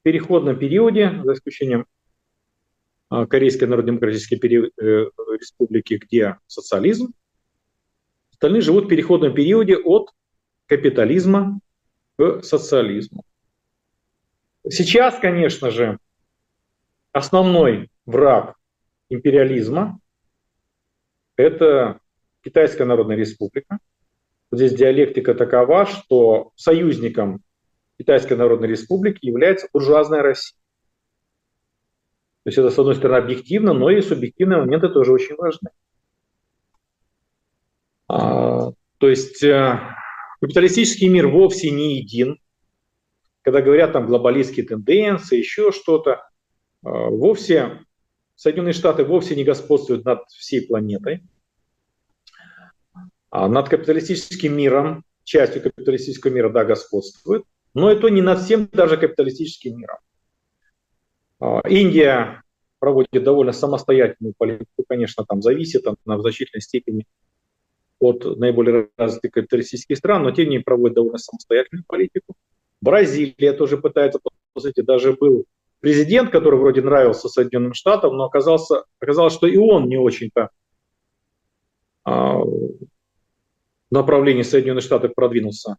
в переходном периоде, за исключением а, Корейской Народно-Демократической э, республики, где социализм, остальные живут в переходном периоде от капитализма к социализму. Сейчас, конечно же, основной враг империализма – это Китайская Народная Республика – здесь диалектика такова, что союзником Китайской Народной Республики является буржуазная Россия. То есть это, с одной стороны, объективно, но и субъективные моменты тоже очень важны. А, то есть э, капиталистический мир вовсе не един. Когда говорят там глобалистские тенденции, еще что-то, э, вовсе Соединенные Штаты вовсе не господствуют над всей планетой. А над капиталистическим миром, частью капиталистического мира, да, господствует, но это не над всем даже капиталистическим миром. А, Индия проводит довольно самостоятельную политику, конечно, там зависит она в значительной степени от наиболее развитых капиталистических стран, но тем не менее проводит довольно самостоятельную политику. Бразилия тоже пытается, по даже был президент, который вроде нравился Соединенным Штатам, но оказался, оказалось, что и он не очень-то а, направлении Соединенных Штатов продвинулся.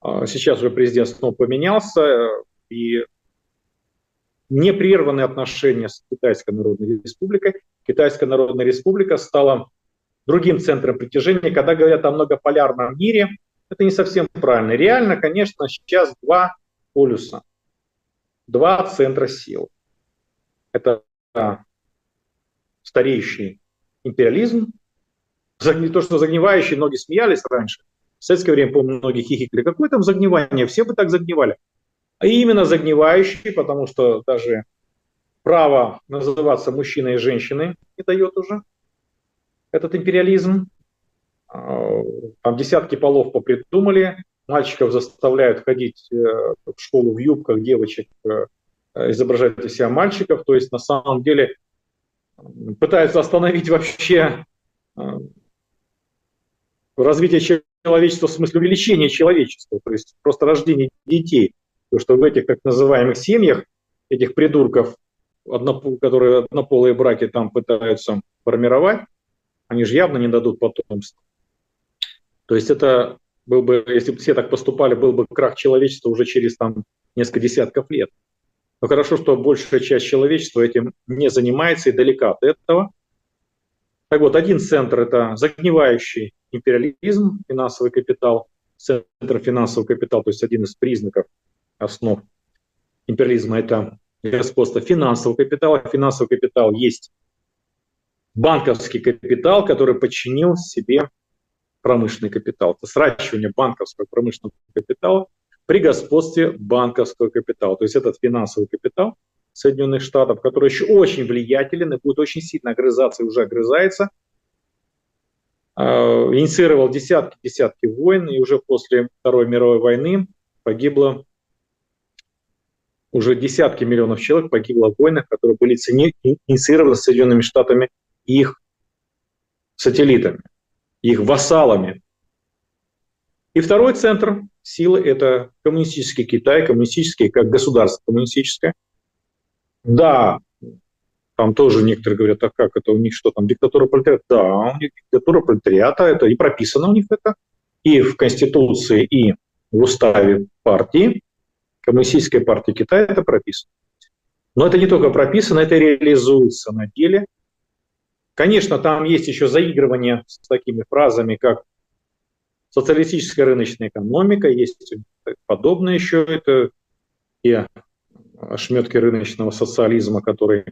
А, сейчас уже президент снова поменялся, и непрерванные отношения с Китайской Народной Республикой. Китайская Народная Республика стала другим центром притяжения. Когда говорят о многополярном мире, это не совсем правильно. Реально, конечно, сейчас два полюса, два центра сил. Это стареющий империализм, не то что загнивающий, многие смеялись раньше. В советское время, помню, многие хихикали. Какое там загнивание? Все бы так загнивали. А именно загнивающий, потому что даже право называться мужчиной и женщиной не дает уже этот империализм. А, там десятки полов попридумали, мальчиков заставляют ходить э, в школу в юбках, девочек э, изображать из себя мальчиков. То есть на самом деле пытаются остановить вообще э, развитие человечества в смысле увеличения человечества, то есть просто рождение детей. Потому что в этих так называемых семьях, этих придурков, которые однополые браки там пытаются формировать, они же явно не дадут потомства. То есть это был бы, если бы все так поступали, был бы крах человечества уже через там несколько десятков лет. Но хорошо, что большая часть человечества этим не занимается и далека от этого. Так вот, один центр – это загнивающий империализм, финансовый капитал, центр финансового капитала, то есть один из признаков основ империализма – это господство финансового капитала. Финансовый капитал есть банковский капитал, который подчинил себе промышленный капитал. Это сращивание банковского промышленного капитала при господстве банковского капитала. То есть этот финансовый капитал Соединенных Штатов, который еще очень влиятелен и будет очень сильно огрызаться и уже огрызается, а, инициировал десятки-десятки войн, и уже после Второй мировой войны погибло уже десятки миллионов человек погибло в войнах, которые были инициированы Соединенными Штатами и их сателлитами, их вассалами. И второй центр силы – это коммунистический Китай, коммунистический как государство коммунистическое. Да, там тоже некоторые говорят, а как это у них что там, диктатура пролетариата? Да, у них диктатура пролетариата, это и прописано у них это, и в Конституции, и в уставе партии. Коммунистической партии Китая это прописано. Но это не только прописано, это реализуется на деле. Конечно, там есть еще заигрывание с такими фразами, как социалистическая рыночная экономика, есть подобное еще, это и ошметки рыночного социализма, который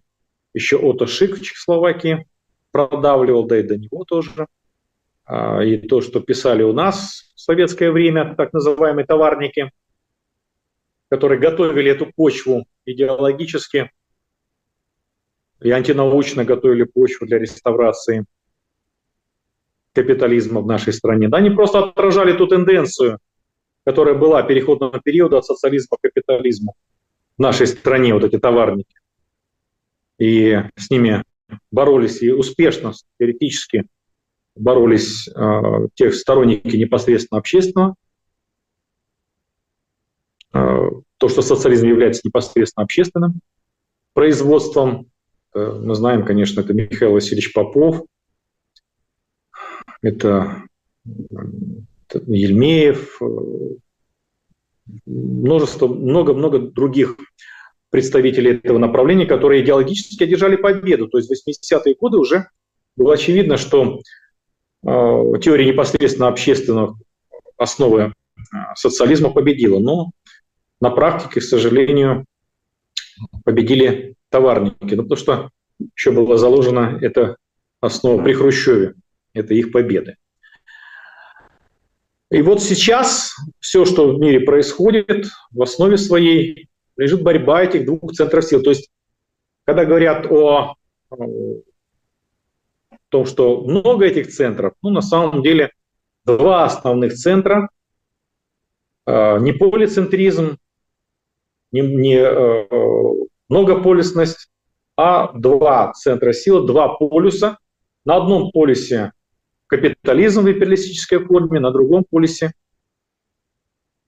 еще Ото Шик в Чехословакии продавливал, да и до него тоже. А, и то, что писали у нас в советское время, так называемые товарники – которые готовили эту почву идеологически и антинаучно готовили почву для реставрации капитализма в нашей стране. Да, они просто отражали ту тенденцию, которая была переходного периода от социализма к капитализму в нашей стране, вот эти товарники. И с ними боролись и успешно, теоретически боролись э, те сторонники непосредственно общественного Э, то, что социализм является непосредственно общественным производством. Э, мы знаем, конечно, это Михаил Васильевич Попов, это Ельмеев, э, множество, много-много других представителей этого направления, которые идеологически одержали победу. То есть в 80-е годы уже было очевидно, что э, теория непосредственно общественных основы социализма победила. Но на практике, к сожалению, победили товарники. Ну, потому что еще было заложено это основа при Хрущеве, это их победы. И вот сейчас все, что в мире происходит, в основе своей лежит борьба этих двух центров сил. То есть, когда говорят о, том, что много этих центров, ну, на самом деле, два основных центра, а, не полицентризм, не, не э, многополисность, а два центра силы, два полюса. На одном полюсе капитализм в империалистической форме, на другом полюсе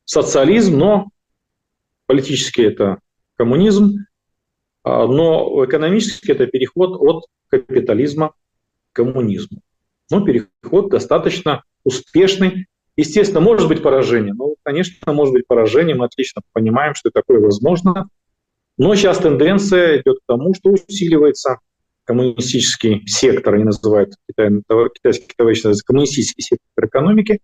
социализм, но политически это коммунизм, а, но экономически это переход от капитализма к коммунизму. Ну, переход достаточно успешный. Естественно, может быть поражение, но, конечно, может быть поражение, мы отлично понимаем, что такое возможно. Но сейчас тенденция идет к тому, что усиливается коммунистический сектор, они называют китайский товарищ коммунистический сектор экономики,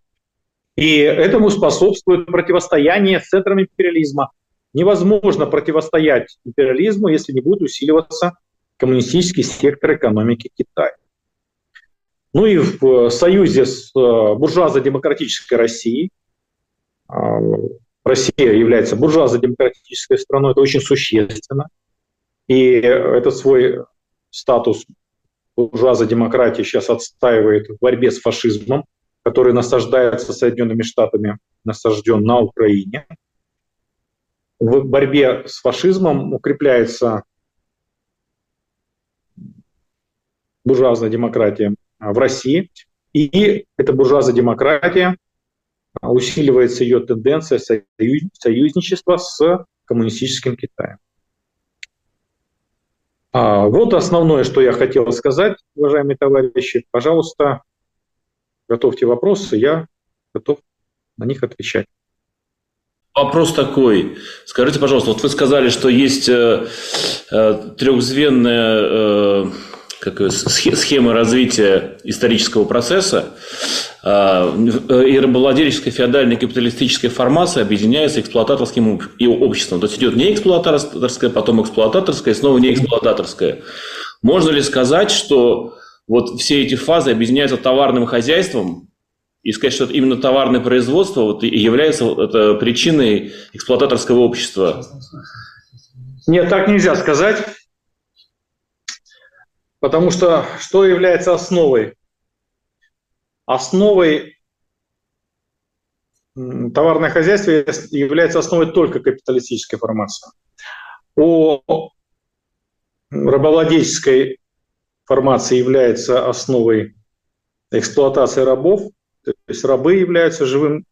и этому способствует противостояние с центром империализма. Невозможно противостоять империализму, если не будет усиливаться коммунистический сектор экономики Китая. Ну и в союзе с э, буржуазно-демократической Россией, а, Россия является буржуазно-демократической страной, это очень существенно. И этот свой статус буржуаза демократии сейчас отстаивает в борьбе с фашизмом, который насаждается Соединенными Штатами, насажден на Украине. В борьбе с фашизмом укрепляется буржуазная демократия в России. И эта буржуазная демократия усиливается ее тенденция союзничества с коммунистическим Китаем. А, вот основное, что я хотел сказать, уважаемые товарищи. Пожалуйста, готовьте вопросы, я готов на них отвечать. Вопрос такой. Скажите, пожалуйста, вот вы сказали, что есть э, э, трехзвенная э, как, схема развития исторического процесса. А, и рабовладельческая феодальная капиталистическая формация объединяется эксплуататорским обществом. То есть идет не эксплуататорская, потом эксплуататорская, снова не эксплуататорская. Можно ли сказать, что вот все эти фазы объединяются товарным хозяйством, и сказать, что именно товарное производство вот, и является это причиной эксплуататорского общества? Нет, так нельзя сказать. Потому что что является основой Основой товарное хозяйство является основой только капиталистической формации. У рабовладельческой формации является основой эксплуатации рабов, то есть рабы являются живым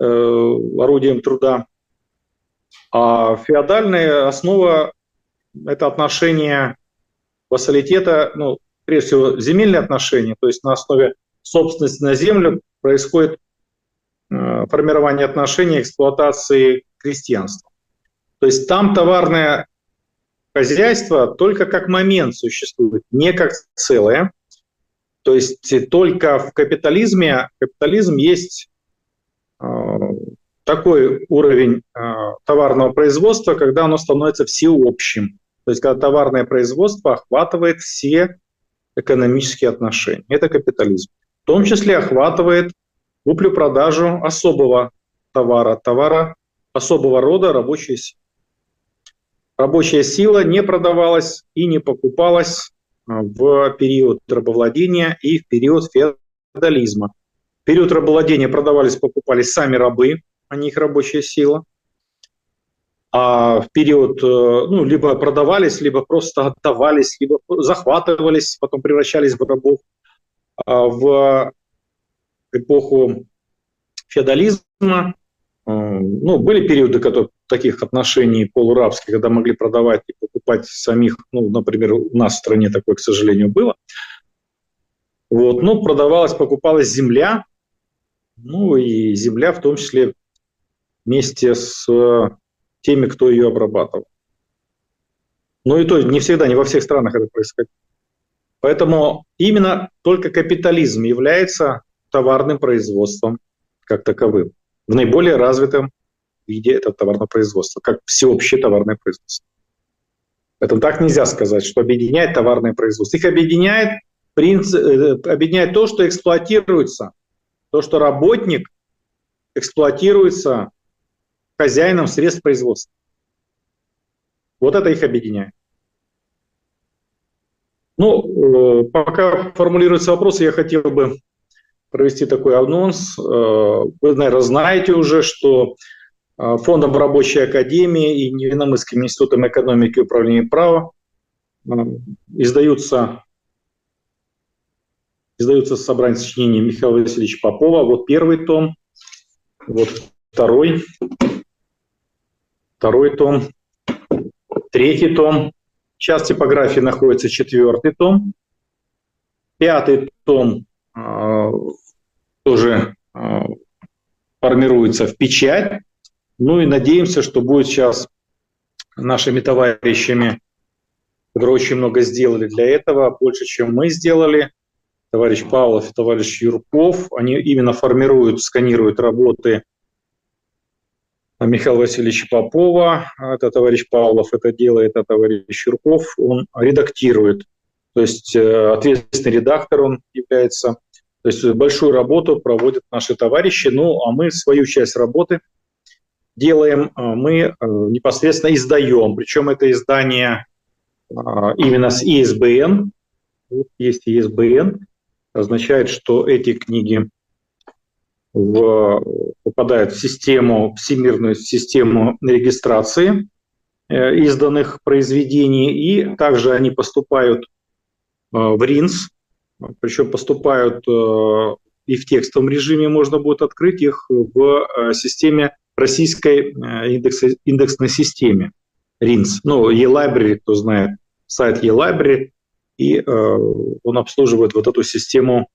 э, орудием труда, а феодальная основа – это отношение вассалитета, ну, прежде всего, земельные отношения, то есть на основе собственности на землю происходит э, формирование отношений эксплуатации крестьянства. То есть там товарное хозяйство только как момент существует, не как целое. То есть только в капитализме, капитализм есть э, такой уровень э, товарного производства, когда оно становится всеобщим. То есть когда товарное производство охватывает все экономические отношения. Это капитализм том числе охватывает куплю-продажу особого товара, товара особого рода рабочей силы. Рабочая сила не продавалась и не покупалась а, в период рабовладения и в период феодализма. В период рабовладения продавались, покупались сами рабы, а не их рабочая сила. А в период, э, ну, либо продавались, либо просто отдавались, либо захватывались, потом превращались в рабов. А, в эпоху феодализма ну, были периоды которые, таких отношений полурабских, когда могли продавать и покупать самих, ну, например, у нас в стране такое, к сожалению, было. Вот, ну, продавалась, покупалась земля, ну, и земля в том числе вместе с теми, кто ее обрабатывал. Но и то не всегда, не во всех странах это происходит. Поэтому именно только капитализм является товарным производством как таковым. В наиболее развитом виде это товарное производство, как всеобщее товарное производство. Поэтому так нельзя сказать, что объединяет товарное производство. Их объединяет, принцип, э, объединяет то, что эксплуатируется, то, что работник эксплуатируются хозяином средств производства. Вот это их объединяет. Ну, э, пока формулируются вопросы, я хотел бы провести такой анонс. Э, вы, наверное, знаете уже, что э, Фондом Рабочей Академии и Невиномысским институтом экономики и управления права издаются, издаются собрания сочинений Михаила Васильевича Попова. Вот первый том, вот второй, второй том, третий том. Сейчас типографии находится четвертый том. Пятый том э, тоже э, формируется в печать. Ну и надеемся, что будет сейчас нашими товарищами, которые очень много сделали для этого, больше, чем мы сделали. Товарищ Павлов и товарищ Юрков, они именно формируют, сканируют работы Михаила Васильевича Попова, это товарищ Павлов это делает, а товарищ Юрков, он редактирует. То есть э, ответственный редактор он является. То есть большую работу проводят наши товарищи, ну а мы свою часть работы делаем, а мы э, непосредственно издаем. Причем это издание а, именно с ИСБН. Вот есть ИСБН. Означает, что эти книги в, попадают в систему, всемирную систему регистрации э, изданных произведений, и также они поступают э, в РИНС, причем поступают э, и в текстовом режиме можно будет открыть их в системе российской индекс, индексной системе РИНС. Ну, e-library, кто знает, сайт e-library, и он обслуживает вот эту систему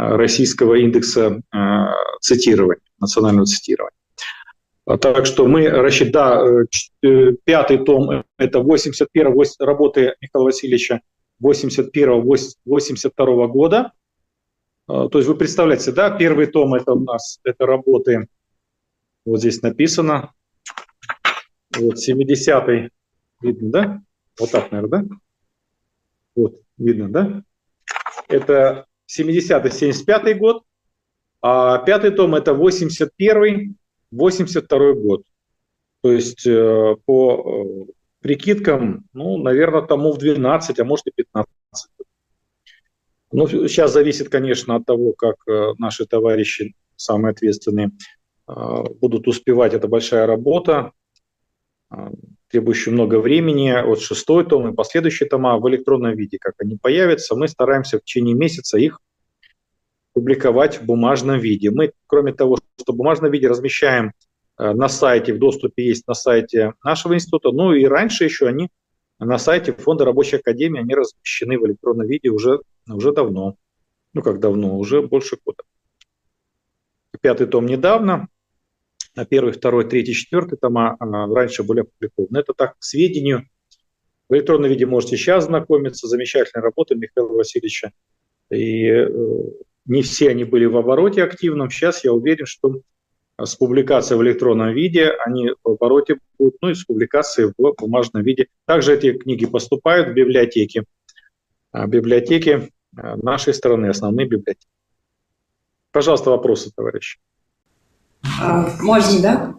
российского индекса э, цитирования, национального цитирования. А так что мы рассчитали, да, э, пятый том – это 81 работы Михаила Васильевича 81-82 года. То есть вы представляете, да, первый том – это у нас это работы, вот здесь написано, вот 70-й, видно, да? Вот так, наверное, да? Вот, видно, да? Это 70-75 год, а пятый том это 81-82 год. То есть э, по э, прикидкам, ну, наверное, тому в 12, а может и 15. Ну, сейчас зависит, конечно, от того, как э, наши товарищи, самые ответственные, будут успевать. Это большая работа требующие много времени, от шестой том и последующие тома в электронном виде, как они появятся, мы стараемся в течение месяца их публиковать в бумажном виде. Мы, кроме того, что в бумажном виде размещаем э, на сайте, в доступе есть на сайте нашего института, ну и раньше еще они на сайте Фонда Рабочей Академии, они размещены в электронном виде уже, уже давно. Ну как давно, уже больше года. Пятый том недавно, а первый, второй, третий, четвертый тома а, раньше были опубликованы. Это так, к сведению. В электронном виде можете сейчас знакомиться. Замечательная работа Михаила Васильевича. И э, не все они были в обороте активном. Сейчас я уверен, что с публикацией в электронном виде они в обороте будут, ну и с публикацией в бумажном виде. Также эти книги поступают в библиотеки. А, библиотеки а, нашей страны, основные библиотеки. Пожалуйста, вопросы, товарищи. А, можно, да?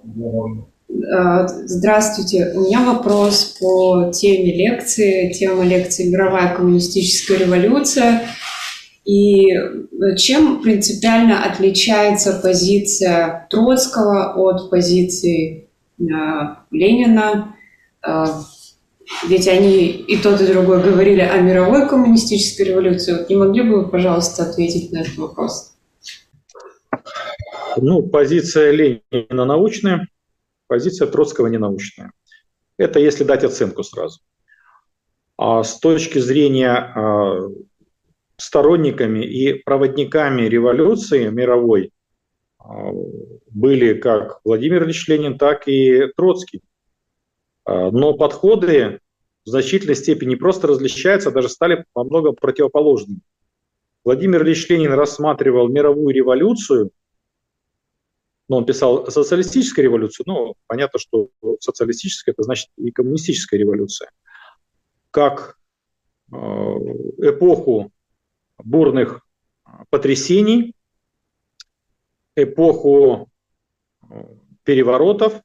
А, здравствуйте. У меня вопрос по теме лекции. Тема лекции «Мировая коммунистическая революция». И чем принципиально отличается позиция Троцкого от позиции э, Ленина? Э, ведь они и тот, и другой говорили о мировой коммунистической революции. Не могли бы вы, пожалуйста, ответить на этот вопрос? Ну, позиция Ленина научная, позиция Троцкого ненаучная. Это если дать оценку сразу. А с точки зрения а, сторонниками и проводниками революции мировой а, были как Владимир Ильич Ленин, так и Троцкий. А, но подходы в значительной степени просто различаются, а даже стали во многом противоположными. Владимир Ильич Ленин рассматривал мировую революцию но он писал социалистическая революция, ну, понятно, что социалистическая – это значит и коммунистическая революция, как э, эпоху бурных потрясений, эпоху переворотов,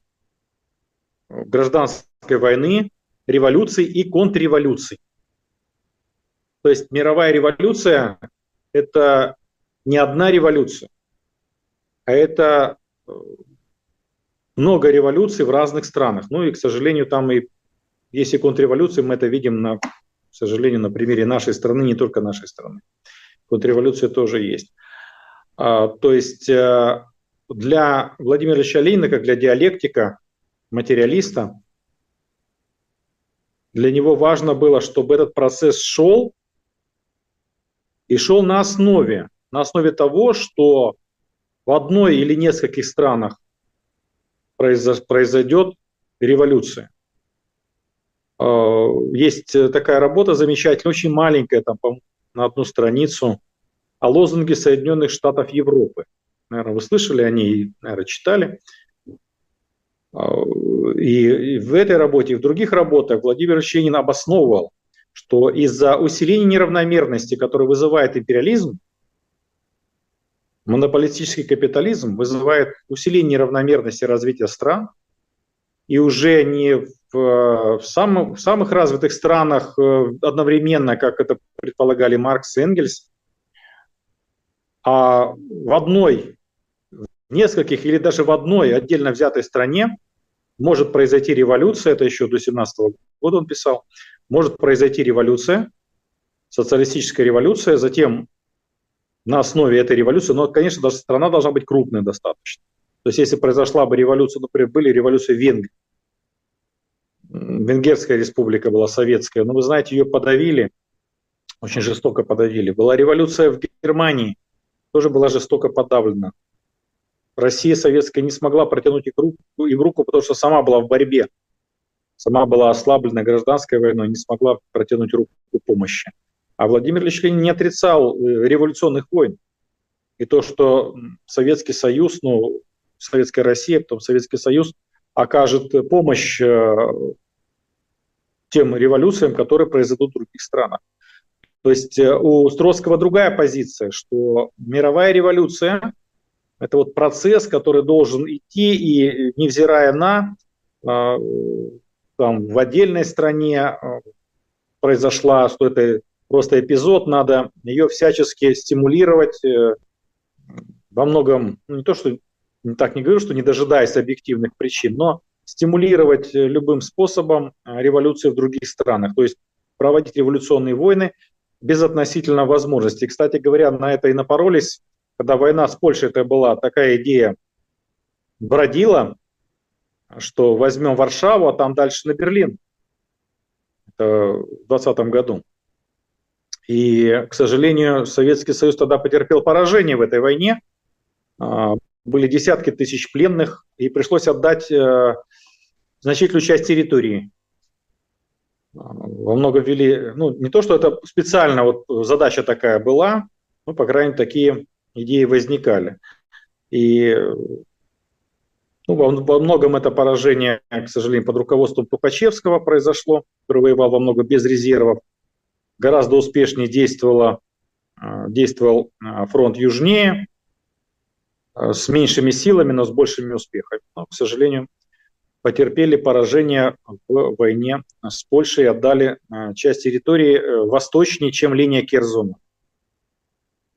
гражданской войны, революций и контрреволюций. То есть мировая революция – это не одна революция, а это э, много революций в разных странах. Ну и, к сожалению, там и есть и контрреволюции, мы это видим, на, к сожалению, на примере нашей страны, не только нашей страны. Контрреволюция тоже есть. А, то есть э, для Владимира Ильича Ленина, как для диалектика, материалиста, для него важно было, чтобы этот процесс шел и шел на основе, на основе того, что в одной или нескольких странах произойдет революция. А, есть такая работа замечательная, очень маленькая, там на одну страницу, о лозунге Соединенных Штатов Европы. Наверное, вы слышали о ней, наверное, читали. А, и в этой работе, и в других работах Владимир Щенин обосновывал, что из-за усиления неравномерности, который вызывает империализм, монополистический капитализм вызывает усиление неравномерности развития стран, и уже не в, в, самых, в самых развитых странах э, одновременно, как это предполагали Маркс и Энгельс, а в одной, в нескольких или даже в одной отдельно взятой стране может произойти революция, это еще до 17 года он писал, может произойти революция, социалистическая революция, затем на основе этой революции, но, конечно, даже страна должна быть крупной достаточно. То есть, если произошла бы революция, например, были революции в Венгрии, Венгерская республика была советская, но вы знаете, ее подавили, очень жестоко подавили. Была революция в Германии, тоже была жестоко подавлена. Россия советская не смогла протянуть их руку, им руку, потому что сама была в борьбе. Сама была ослаблена гражданской войной, не смогла протянуть руку помощи. А Владимир Ильич Ленин не отрицал э, революционных войн. И то, что Советский Союз, ну, Советская Россия, потом Советский Союз окажет помощь э, тем революциям, которые произойдут в других странах. То есть э, у Строцкого другая позиция, что мировая революция – это вот процесс, который должен идти, и невзирая на там, в отдельной стране произошла, что это просто эпизод, надо ее всячески стимулировать во многом, ну, не то, что так не говорю, что не дожидаясь объективных причин, но стимулировать любым способом революции в других странах, то есть проводить революционные войны, без относительно возможностей. Кстати говоря, на это и напоролись, когда война с Польшей это была, такая идея бродила, что возьмем Варшаву, а там дальше на Берлин. Это в 2020 году. И, к сожалению, Советский Союз тогда потерпел поражение в этой войне. А, были десятки тысяч пленных, и пришлось отдать э, значительную часть территории во много ввели, ну, не то, что это специально вот задача такая была, но, по крайней мере, такие идеи возникали. И ну, во, во многом это поражение, к сожалению, под руководством Тухачевского произошло, который воевал во много без резервов. Гораздо успешнее действовало, а, действовал а, фронт южнее, а, с меньшими силами, но с большими успехами. Но, к сожалению, потерпели поражение в войне с Польшей и отдали э, часть территории э, восточнее, чем линия Керзона.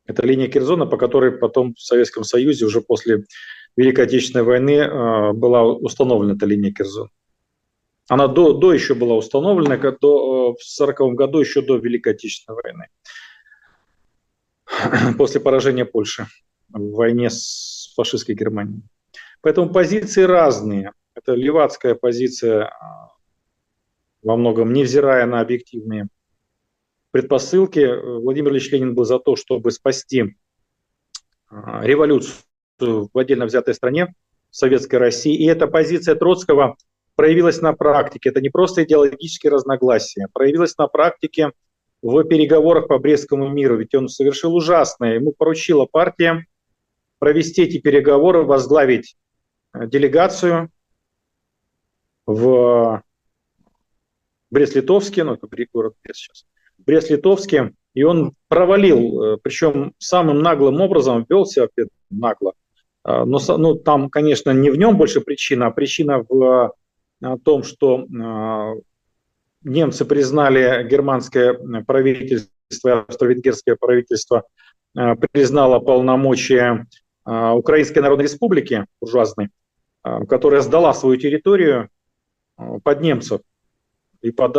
Это линия Керзона, по которой потом в Советском Союзе уже после Великой Отечественной войны э, была установлена эта линия Керзона. Она до, до еще была установлена, до, в 1940 году, еще до Великой Отечественной войны. После поражения Польши в войне с фашистской Германией. Поэтому позиции разные. Это левацкая позиция а, во многом, невзирая на объективные предпосылки. Владимир Ильич Ленин был за то, чтобы спасти а, революцию в отдельно взятой стране, Советской России. И эта позиция Троцкого проявилась на практике. Это не просто идеологические разногласия, проявилась на практике в переговорах по Брестскому миру. Ведь он совершил ужасное. Ему поручила партия провести эти переговоры, возглавить э, делегацию в Брест-Литовске, ну это город Брест сейчас, Брест-Литовске, и он провалил, э, причем самым наглым образом вел себя нагло, Но ну, там, конечно, не в нем больше причина, а причина в том, что немцы признали германское правительство, австро-венгерское правительство признало полномочия Украинской Народной Республики буржуазной, которая сдала свою территорию под немцев и под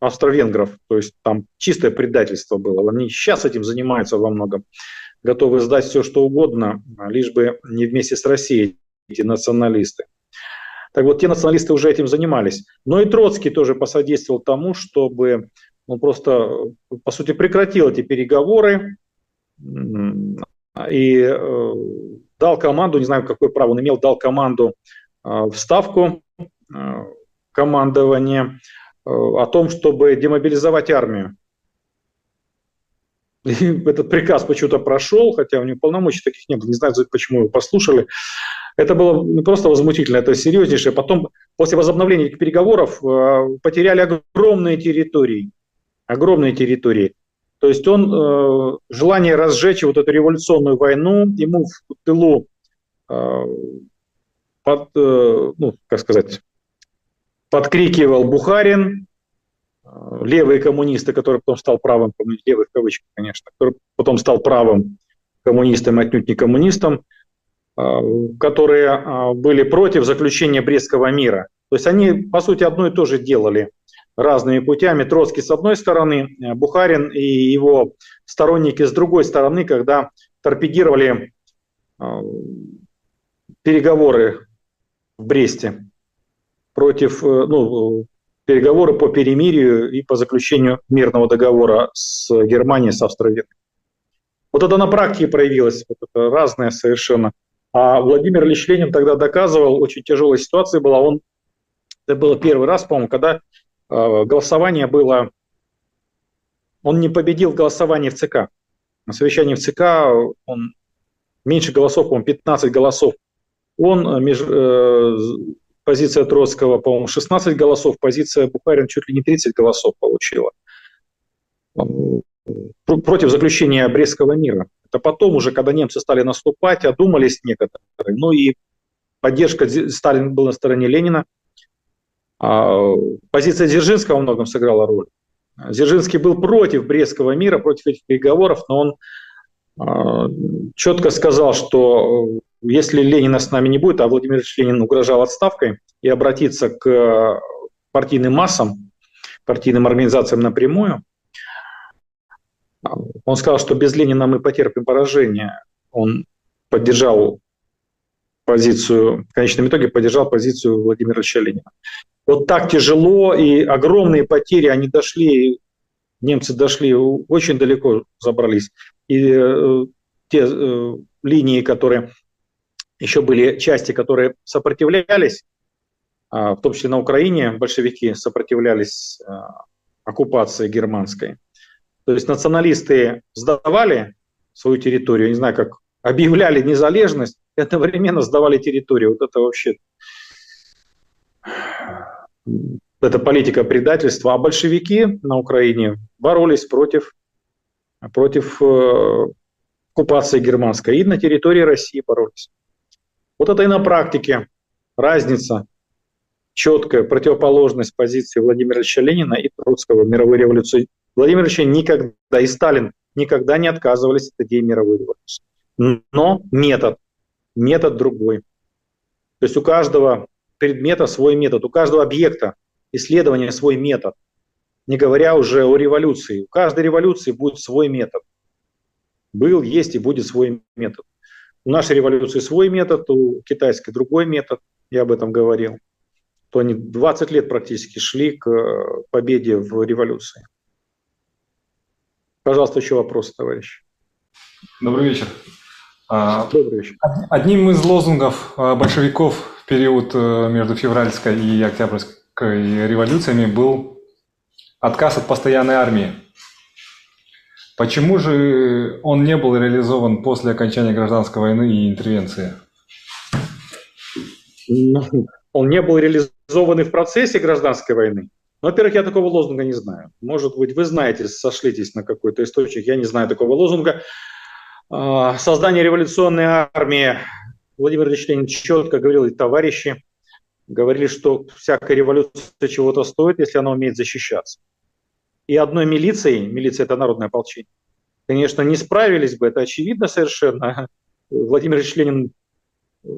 австро-венгров. То есть там чистое предательство было. Они сейчас этим занимаются во многом. Готовы сдать все, что угодно, лишь бы не вместе с Россией эти националисты. Так вот, те националисты уже этим занимались. Но и Троцкий тоже посодействовал тому, чтобы он просто, по сути, прекратил эти переговоры и э, дал команду, не знаю, какое право он имел, дал команду э, в ставку э, командования о том, чтобы демобилизовать армию. И этот приказ почему-то прошел, хотя у него полномочий таких не было. Не знаю, почему его послушали. Это было не просто возмутительно, это серьезнейшее. Потом, после возобновления переговоров, э, потеряли огромные территории. Огромные территории. То есть он, э, желание разжечь вот эту революционную войну, ему в тылу, под, ну, как сказать, подкрикивал Бухарин, э, левые коммунисты, который потом стал правым, левый в кавычках, конечно, который потом стал правым коммунистом, отнюдь не коммунистом, э, которые э, были против заключения Брестского мира. То есть они, по сути, одно и то же делали разными путями. Троцкий с одной стороны, Бухарин и его сторонники с другой стороны, когда торпедировали переговоры в Бресте против, э, ну, переговоры по перемирию и по заключению мирного договора с Германией, с австро Вот это на практике проявилось, вот это разное совершенно. А Владимир Ильич Ленин тогда доказывал, очень тяжелая ситуация была, он, это было первый раз, по-моему, когда э, голосование было, он не победил в голосовании в ЦК. На совещании в ЦК он меньше голосов, по-моему, 15 голосов. Он э, меж, э, позиция Троцкого, по-моему, 16 голосов, позиция Бухарин чуть ли не 30 голосов получила против заключения Брестского мира. Это потом уже, когда немцы стали наступать, одумались некоторые. Ну и поддержка Сталина была на стороне Ленина. А позиция Дзержинского во многом сыграла роль. Дзержинский был против Брестского мира, против этих переговоров, но он а, четко сказал, что если Ленина с нами не будет, а Владимир Ильич Ленин угрожал отставкой и обратиться к партийным массам, партийным организациям напрямую, он сказал, что без Ленина мы потерпим поражение. Он поддержал позицию, в конечном итоге поддержал позицию Владимира Ильича Ленина. Вот так тяжело и огромные потери, они дошли, немцы дошли, очень далеко забрались. И э, те э, линии, которые еще были части, которые сопротивлялись, а, в том числе на Украине большевики сопротивлялись а, оккупации германской. То есть националисты сдавали свою территорию, не знаю, как объявляли незалежность, и одновременно сдавали территорию. Вот это вообще это политика предательства. А большевики на Украине боролись против, против э, оккупации германской и на территории России боролись. Вот это и на практике разница, четкая противоположность позиции Владимира Ильича Ленина и в мировой революции. Владимир Ильич никогда и Сталин никогда не отказывались от идеи мировой революции. Но метод, метод другой. То есть у каждого предмета свой метод, у каждого объекта исследования свой метод. Не говоря уже о революции. У каждой революции будет свой метод. Был, есть и будет свой метод. У нашей революции свой метод, у китайской другой метод, я об этом говорил. То они 20 лет практически шли к э, победе в революции. Пожалуйста, еще вопросы, товарищ. Добрый вечер. А, Добрый вечер. Одним из лозунгов а, большевиков в период э, между февральской и октябрьской революциями был отказ от постоянной армии. Почему же он не был реализован после окончания гражданской войны и интервенции? Ну, он не был реализован и в процессе гражданской войны. Во-первых, я такого лозунга не знаю. Может быть, вы знаете, сошлитесь на какой-то источник. Я не знаю такого лозунга. А, создание революционной армии Владимир Ильич Ленин четко говорил, и товарищи говорили, что всякая революция чего-то стоит, если она умеет защищаться. И одной милицией, милиция – это народное ополчение, конечно, не справились бы, это очевидно совершенно. Владимир Ильич Ленин э,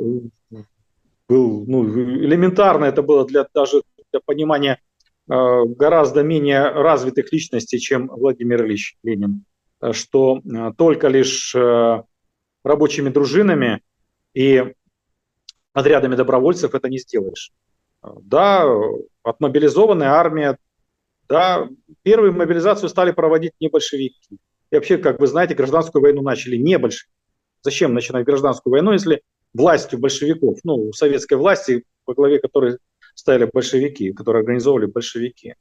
был, ну, элементарно это было для даже для понимания гораздо менее развитых личностей, чем Владимир Ильич Ленин, что э, только лишь рабочими дружинами и отрядами добровольцев это не сделаешь. Да, отмобилизованная армия, да, первую мобилизацию стали проводить не большевики. И вообще, как вы знаете, гражданскую войну начали не большевики. Зачем начинать гражданскую войну, если властью большевиков, ну, советской власти, по главе которой стояли большевики, которые организовывали большевики.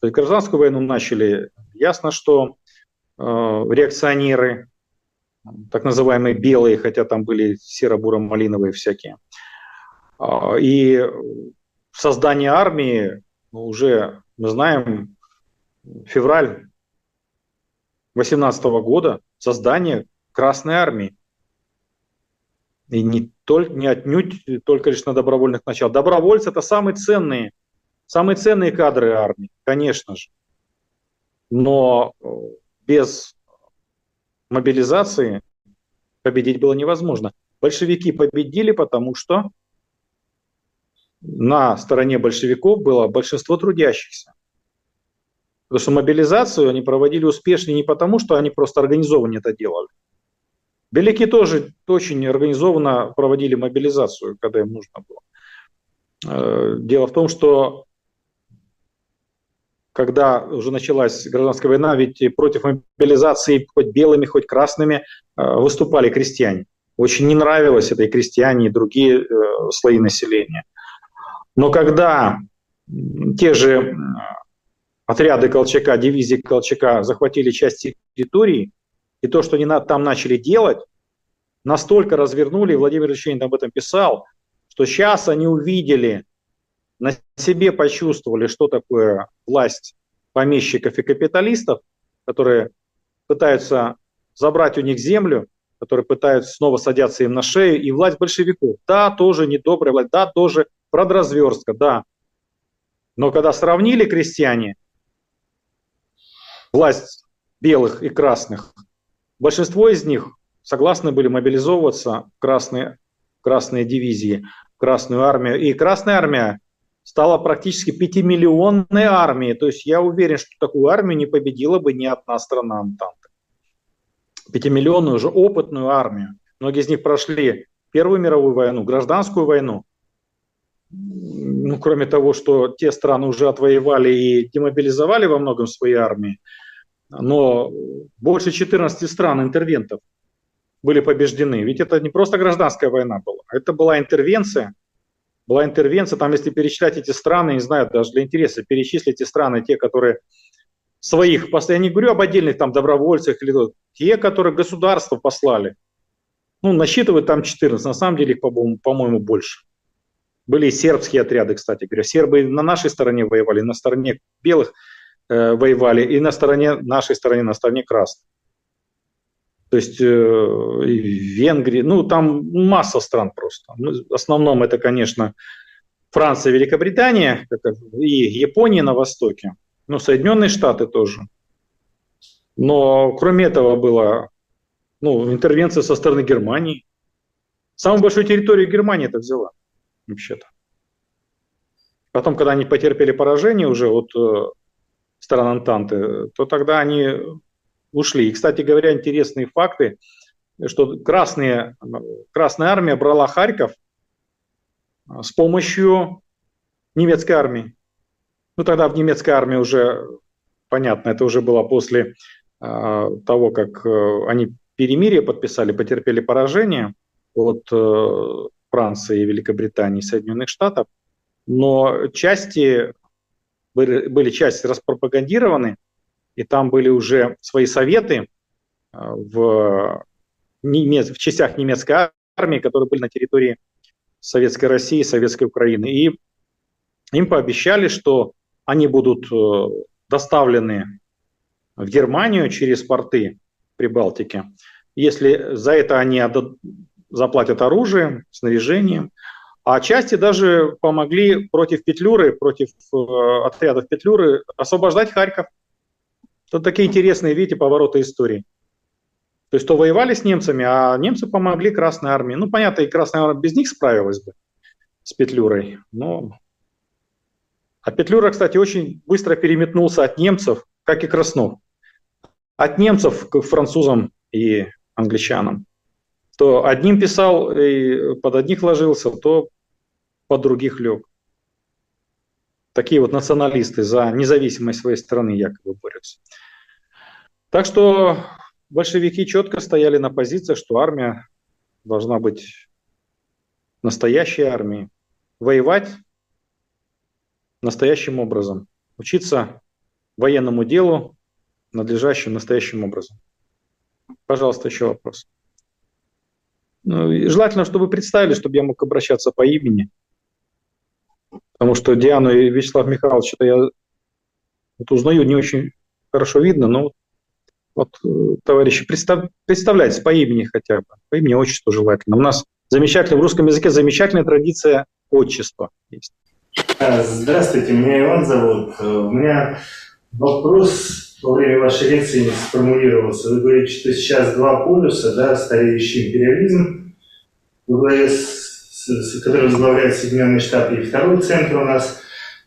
То есть гражданскую войну начали, ясно, что э, реакционеры, так называемые белые, хотя там были серо-буро-малиновые всякие. Э, и создание армии, ну, уже мы знаем, февраль 18 года создание Красной Армии. И не, только, не отнюдь только лишь на добровольных началах. Добровольцы – это самые ценные, самые ценные кадры армии, конечно же. Но э, без мобилизации победить было невозможно. Большевики победили, потому что на стороне большевиков было большинство трудящихся. Потому что мобилизацию они проводили успешнее не потому, что они просто организованно это делали. Беляки тоже очень организованно проводили мобилизацию, когда им нужно было. Э, дело в том, что когда уже началась гражданская война, ведь против мобилизации хоть белыми, хоть красными э, выступали крестьяне. Очень не нравилось это и крестьяне, и другие э, слои населения. Но когда те же отряды Колчака, дивизии Колчака захватили часть территории, и то, что они там начали делать, настолько развернули, и Владимир Ильич об этом писал, что сейчас они увидели, на себе почувствовали, что такое власть помещиков и капиталистов, которые пытаются забрать у них землю, которые пытаются снова садятся им на шею, и власть большевиков. Да, тоже недобрая власть, да, тоже продразверстка, да. Но когда сравнили крестьяне власть белых и красных, большинство из них согласны были мобилизовываться в красные, красные дивизии, в Красную армию. И Красная армия стала практически пятимиллионной армией. То есть я уверен, что такую армию не победила бы ни одна страна Антанты. Пятимиллионную уже опытную армию. Многие из них прошли Первую мировую войну, гражданскую войну. Ну, кроме того, что те страны уже отвоевали и демобилизовали во многом свои армии, но больше 14 стран интервентов были побеждены. Ведь это не просто гражданская война была, это была интервенция. Была интервенция, там если перечислять эти страны, не знаю, даже для интереса, перечислить эти страны, те, которые своих, я не говорю об отдельных там добровольцах, или те, которые государство послали. Ну, насчитывают там 14, на самом деле их, по-моему, по больше. Были и сербские отряды, кстати говоря. Сербы на нашей стороне воевали, на стороне белых э, воевали, и на стороне нашей стороне, на стороне красных. То есть э, Венгрии, ну там масса стран просто. Ну, в основном это, конечно, Франция, Великобритания и Япония на востоке, ну Соединенные Штаты тоже. Но кроме этого было ну, интервенция со стороны Германии. Самую большую территорию Германии это взяла, вообще-то. Потом, когда они потерпели поражение уже от э, стран Антанты, то тогда они ушли. И, кстати говоря, интересные факты, что красные, Красная армия брала Харьков а, с помощью немецкой армии. Ну, тогда в немецкой армии уже, понятно, это уже было после э, того, как э, они перемирие подписали, потерпели поражение от э, Франции, Великобритании, Соединенных Штатов, но части были, были части распропагандированы, и там были уже свои советы а, в, немец, в частях немецкой армии, которые были на территории Советской России, Советской Украины. И им пообещали, что они будут э, доставлены в Германию через порты Прибалтики. Если за это они заплатят оружием, снаряжением. А части даже помогли против Петлюры, против э, отрядов Петлюры освобождать Харьков. Тут такие интересные, видите, повороты истории. То есть то воевали с немцами, а немцы помогли Красной Армии. Ну, понятно, и Красная Армия без них справилась бы с Петлюрой. Но... А Петлюра, кстати, очень быстро переметнулся от немцев, как и Краснов. От немцев к французам и англичанам. То одним писал и под одних ложился, то под других лег. Такие вот националисты за независимость своей страны якобы борются. Так что большевики четко стояли на позиции, что армия должна быть настоящей армией, воевать настоящим образом, учиться военному делу надлежащим настоящим образом. Пожалуйста, еще вопрос. Ну, желательно, чтобы представили, чтобы я мог обращаться по имени. Потому что Диану и Вячеслав Михайлович, это я вот узнаю, не очень хорошо видно, но вот, э, товарищи, представ, представляйтесь по имени хотя бы, по имени, отчеству желательно. У нас замечательно, в русском языке замечательная традиция отчества есть. Здравствуйте, меня Иван зовут. Э, у меня вопрос во время вашей лекции сформулировался. Вы говорите, что сейчас два полюса, да, стареющий империализм, с, с, который возглавляет Соединенные Штаты, и второй центр у нас,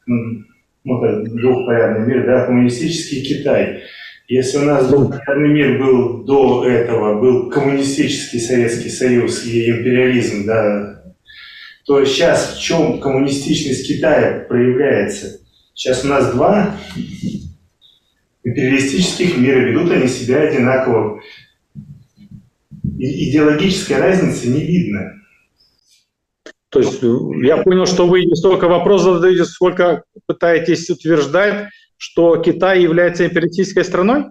ну, как двухпорядный мир, да, коммунистический Китай. Если у нас двухпорядный мир был до этого, был коммунистический Советский Союз и империализм, да, то сейчас в чем коммунистичность Китая проявляется? Сейчас у нас два империалистических мира, ведут они себя одинаково. И идеологической разницы не видно. То есть э, я понял, что вы не столько вопросов задаете, сколько пытаетесь утверждать, что Китай является империалистической страной?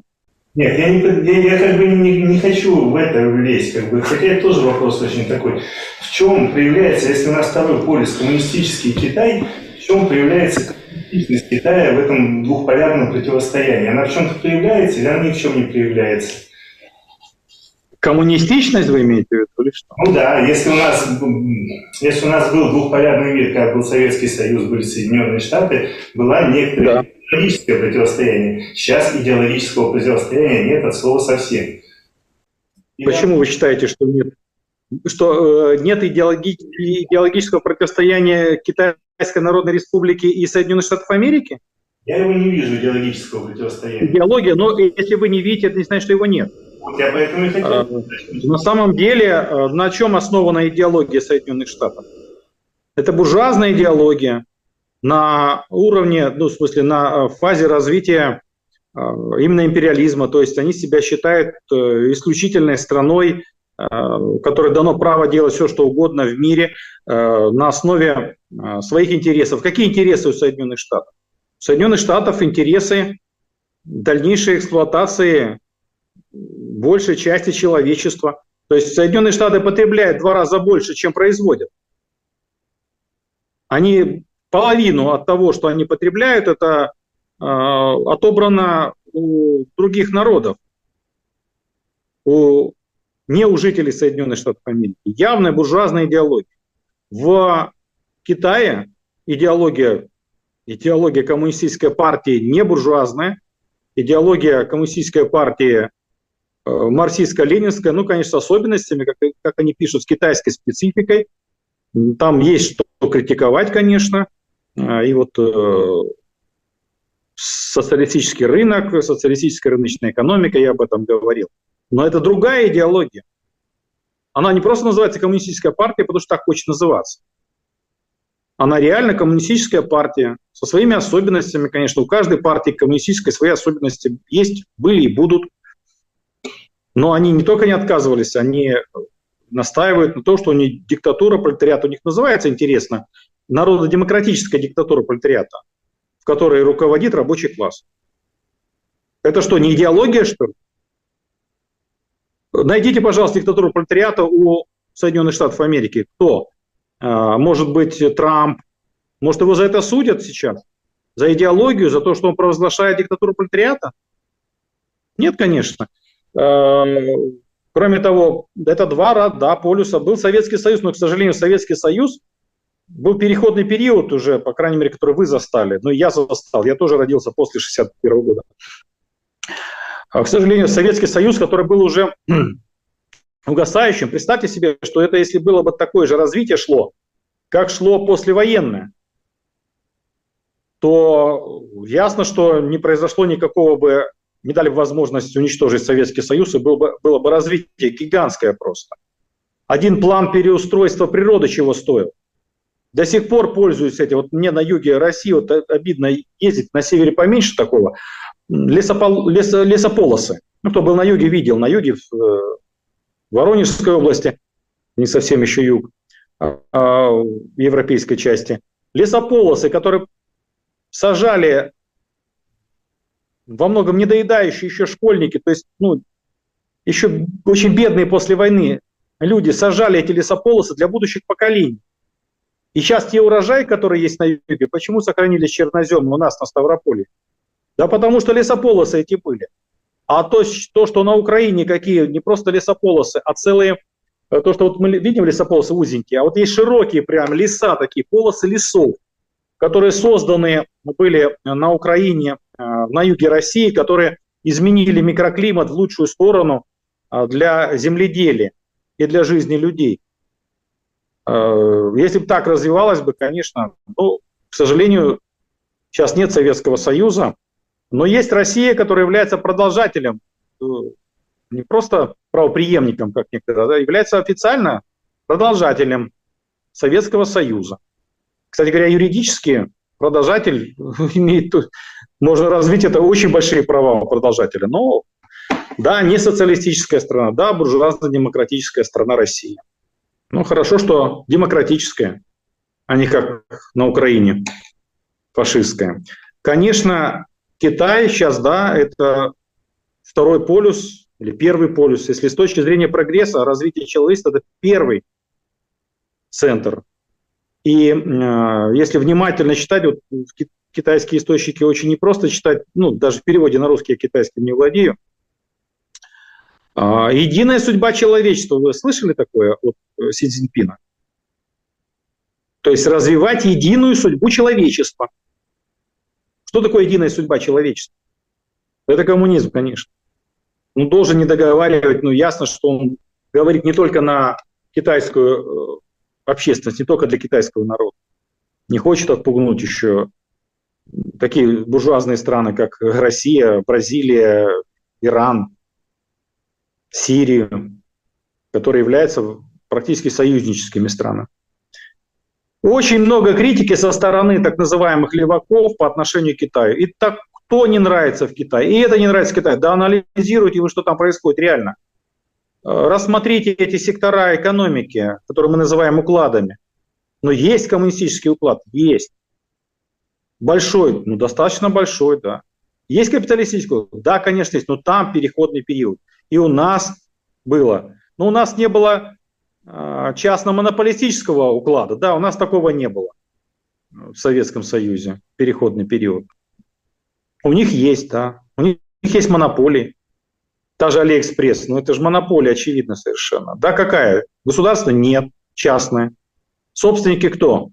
Нет, я, не, я, я как бы не, не хочу в это влезть, как бы, хотя это тоже вопрос очень такой. В чем проявляется, если у нас второй полис коммунистический Китай, в чем проявляется коммунистичность Китая в этом двухполярном противостоянии? Она в чем-то проявляется или она ни в чем не проявляется? Коммунистичность вы имеете в виду или что? Ну да, если у нас, если у нас был двухполярный мир, как был Советский Союз, были Соединенные Штаты, была некоторая да идеологическое противостояние. Сейчас идеологического противостояния нет от слова совсем. И Почему я... вы считаете, что нет? Что э, нет идеологи... идеологического противостояния Китайской Народной Республики и Соединенных Штатов Америки? Я его не вижу, идеологического противостояния. Идеология, но если вы не видите, это не значит, что его нет. Вот я поэтому и хотел. А, на самом деле, э, на чем основана идеология Соединенных Штатов? Это буржуазная идеология, на уровне, ну, в смысле, на э, фазе развития именно империализма, то есть они себя считают исключительной страной, которой дано право делать все, что угодно в мире на основе своих интересов. Какие интересы у Соединенных Штатов? У Соединенных Штатов интересы дальнейшей эксплуатации большей части человечества. То есть Соединенные Штаты потребляют в два раза больше, чем производят. Они половину от того, что они потребляют, это э, отобрано у других народов, у не у жителей Соединенных Штатов Америки. Явная буржуазная идеология. В Китае идеология, идеология коммунистической партии не буржуазная, идеология коммунистической партии э, марксистско-ленинская, ну, конечно, с особенностями, как, как они пишут, с китайской спецификой. Там есть что критиковать, конечно, а, и вот э, социалистический рынок, социалистическая рыночная экономика, я об этом говорил. Но это другая идеология. Она не просто называется коммунистическая партия, потому что так хочет называться. Она реально коммунистическая партия со своими особенностями, конечно. У каждой партии коммунистической свои особенности есть, были и будут. Но они не только не отказывались, они настаивают на том, что они диктатура, пролетариат у них называется интересно, народно-демократическая диктатура пролетариата, в которой руководит рабочий класс. Это что, не идеология, что ли? Найдите, пожалуйста, диктатуру пролетариата у Соединенных Штатов Америки. Кто? А, может быть, Трамп. Может, его за это судят сейчас? За идеологию, за то, что он провозглашает диктатуру пролетариата? Нет, конечно. А, Кроме того, это два да, полюса. Был Советский Союз, но, к сожалению, Советский Союз был переходный период уже, по крайней мере, который вы застали. Но я застал. Я тоже родился после 61 года. А, к сожалению, Советский Союз, который был уже угасающим, представьте себе, что это если было бы такое же развитие шло, как шло послевоенное, то ясно, что не произошло никакого бы не дали бы возможность уничтожить Советский Союз, и было бы, было бы развитие гигантское просто. Один план переустройства природы чего стоил. До сих пор пользуюсь этим. Вот мне на юге России вот обидно ездить, на севере поменьше такого. Лесопол, лес, лесополосы. Ну, кто был на юге, видел. На юге, в, э, в Воронежской области, не совсем еще юг, а, а, в европейской части. Лесополосы, которые сажали во многом недоедающие еще школьники, то есть ну, еще очень бедные после войны люди сажали эти лесополосы для будущих поколений. И сейчас те урожаи, которые есть на юге, почему сохранились черноземы у нас на Ставрополе? Да потому что лесополосы эти были. А то, то, что на Украине какие, не просто лесополосы, а целые, э, то, что вот мы видим лесополосы узенькие, а вот есть широкие прям леса такие, полосы лесов, которые созданы были на Украине Э, на юге России, которые изменили микроклимат в лучшую сторону э, для земледелия и для жизни людей. Э, если бы так развивалось бы, конечно, ну, к сожалению, сейчас нет Советского Союза, но есть Россия, которая является продолжателем, не просто правоприемником, как некоторые, а является официально продолжателем Советского Союза. Кстати говоря, юридически продолжатель имеет, можно развить это очень большие права у продолжателя. Но да, не социалистическая страна, да, буржуазно-демократическая страна России. Ну, хорошо, что демократическая, а не как на Украине, фашистская. Конечно, Китай сейчас, да, это второй полюс или первый полюс. Если с точки зрения прогресса, развития человечества, это первый центр и э, если внимательно читать, вот китайские источники очень непросто читать, ну, даже в переводе на русский я китайским не владею. А, единая судьба человечества. Вы слышали такое от э, Си Цзиньпина? То есть развивать единую судьбу человечества. Что такое единая судьба человечества? Это коммунизм, конечно. Ну, должен не договаривать, ну, ясно, что он говорит не только на китайскую э, общественность, не только для китайского народа. Не хочет отпугнуть еще такие буржуазные страны, как Россия, Бразилия, Иран, Сирию, которые являются практически союзническими странами. Очень много критики со стороны так называемых леваков по отношению к Китаю. И так кто не нравится в Китае, и это не нравится в Китае, да анализируйте вы, что там происходит реально. Э, рассмотрите эти сектора экономики, которые мы называем укладами. Но есть коммунистический уклад? Есть. Большой? Ну, достаточно большой, да. Есть капиталистический уклад? Да, конечно, есть, но там переходный период. И у нас было. Но у нас не было частно-монополистического уклада. Да, у нас такого не было в Советском Союзе, переходный период. У них есть, да. У них есть монополии. Та же Алиэкспресс, ну это же монополия очевидно совершенно. Да, какая? Государство нет, частное. Собственники кто?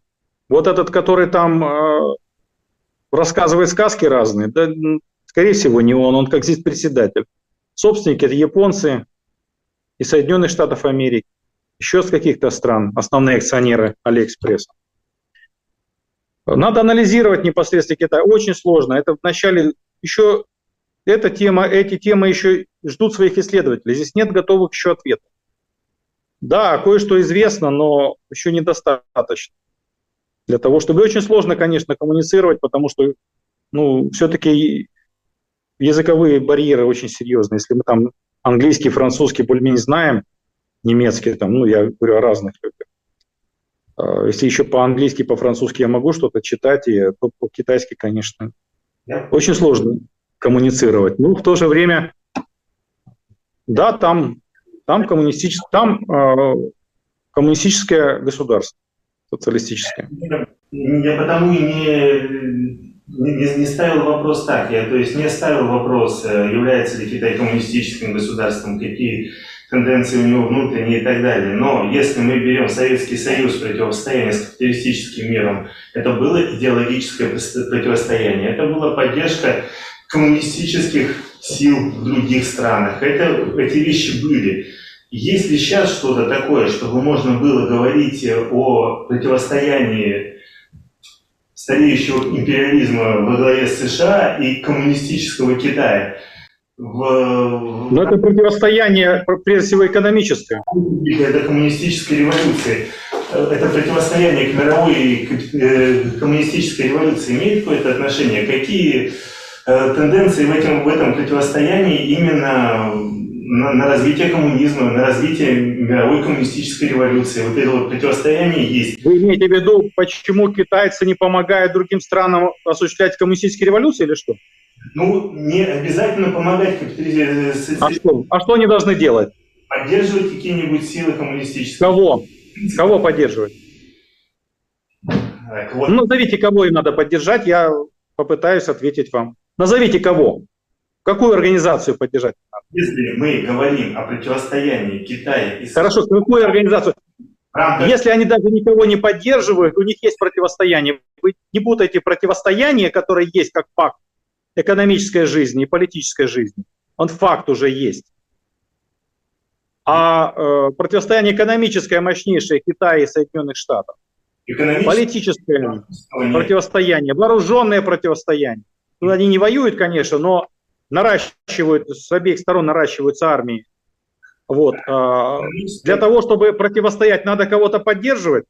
Вот этот, который там э, рассказывает сказки разные, да, скорее всего, не он, он как здесь председатель. Собственники – это японцы и Соединенных Штатов Америки, еще с каких-то стран, основные акционеры Алиэкспресса. Надо анализировать непосредственно Китай. Очень сложно. Это вначале еще эта тема, эти темы еще ждут своих исследователей. Здесь нет готовых еще ответов. Да, кое-что известно, но еще недостаточно. Для того, чтобы очень сложно, конечно, коммуницировать, потому что, ну, все-таки языковые барьеры очень серьезные. Если мы там английский, французский более-менее знаем, немецкий, там, ну, я говорю о разных людях. А если еще по-английски, по-французски я могу что-то читать, и, то по-китайски, конечно, очень сложно коммуницировать. Ну, в то же время, да, там, там, коммунистич... там э, коммунистическое государство, социалистическое. Я потому и не, не, не ставил вопрос так. Я то есть не ставил вопрос, э, является ли Китай коммунистическим государством, какие тенденции у него внутренние и так далее. Но если мы берем Советский Союз, противостояние с капиталистическим миром, это было идеологическое противостояние, это была поддержка коммунистических сил в других странах. Это, эти вещи были. Есть ли сейчас что-то такое, чтобы можно было говорить о противостоянии стареющего империализма во главе США и коммунистического Китая? В... Но это противостояние, прежде всего, экономическое. Это коммунистическая революция. Это противостояние к мировой э, коммунистической революции имеет какое-то отношение? Какие э, тенденции в, этом в этом противостоянии именно на, на развитие коммунизма, на развитие мировой коммунистической революции. Вот это вот противостояние есть. Вы имеете в виду, почему китайцы не помогают другим странам осуществлять коммунистические революции или что? Ну, не обязательно помогать капитализации. А что? А что они должны делать? Поддерживать какие-нибудь силы коммунистические. Кого? Кого поддерживать? Так, вот. Ну, назовите, кого им надо поддержать, я попытаюсь ответить вам. Назовите кого. Какую организацию поддержать? Если мы говорим о противостоянии Китая и Хорошо, какую организацию? Рамках... Если они даже никого не поддерживают, у них есть противостояние. Вы не путайте противостояние, которое есть как факт, экономической жизни и политической жизни. Он факт уже есть. А э, противостояние экономическое мощнейшее Китая и Соединенных Штатов. Политическое противостояние, вооруженное противостояние. Ну, они не воюют, конечно, но наращивают, с обеих сторон наращиваются армии. Вот. А, для того, чтобы противостоять, надо кого-то поддерживать.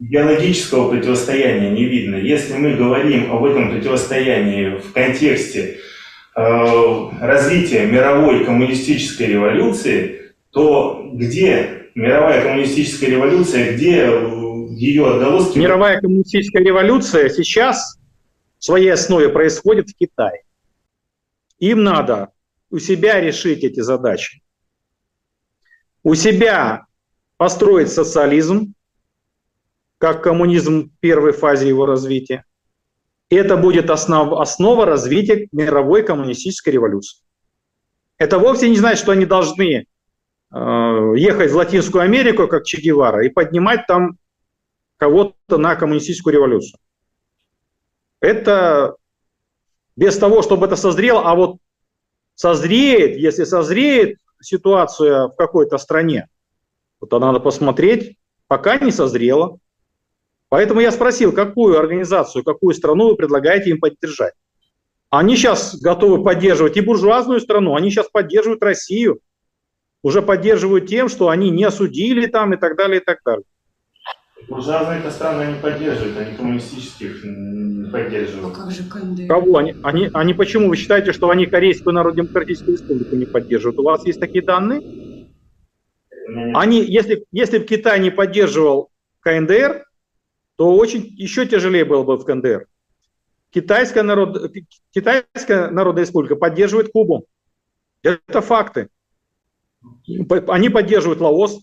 Биологического противостояния не видно. Если мы говорим об этом противостоянии в контексте э, развития мировой коммунистической революции, то где мировая коммунистическая революция, где ее отголоски... Мировая коммунистическая революция сейчас в своей основе происходит в Китае. Им надо у себя решить эти задачи. У себя построить социализм, как коммунизм в первой фазе его развития. И это будет основ, основа развития мировой коммунистической революции. Это вовсе не значит, что они должны э, ехать в Латинскую Америку, как Че Гевара, и поднимать там кого-то на коммунистическую революцию. Это без того, чтобы это созрело, а вот созреет, если созреет ситуация в какой-то стране, то надо посмотреть, пока не созрело. Поэтому я спросил, какую организацию, какую страну вы предлагаете им поддержать. Они сейчас готовы поддерживать и буржуазную страну, они сейчас поддерживают Россию, уже поддерживают тем, что они не осудили там и так далее, и так далее. Буржуазные это страны не поддерживают, они коммунистических не поддерживают. А как же КНДР? Кого? Они, они, они почему? Вы считаете, что они Корейскую Народно-Демократическую Республику не поддерживают? У вас есть такие данные? Они, если, если бы Китай не поддерживал КНДР, то очень еще тяжелее было бы в КНДР. Китайская, народ, Китайская Народная Республика поддерживает Кубу. Это факты. Они поддерживают Лаос,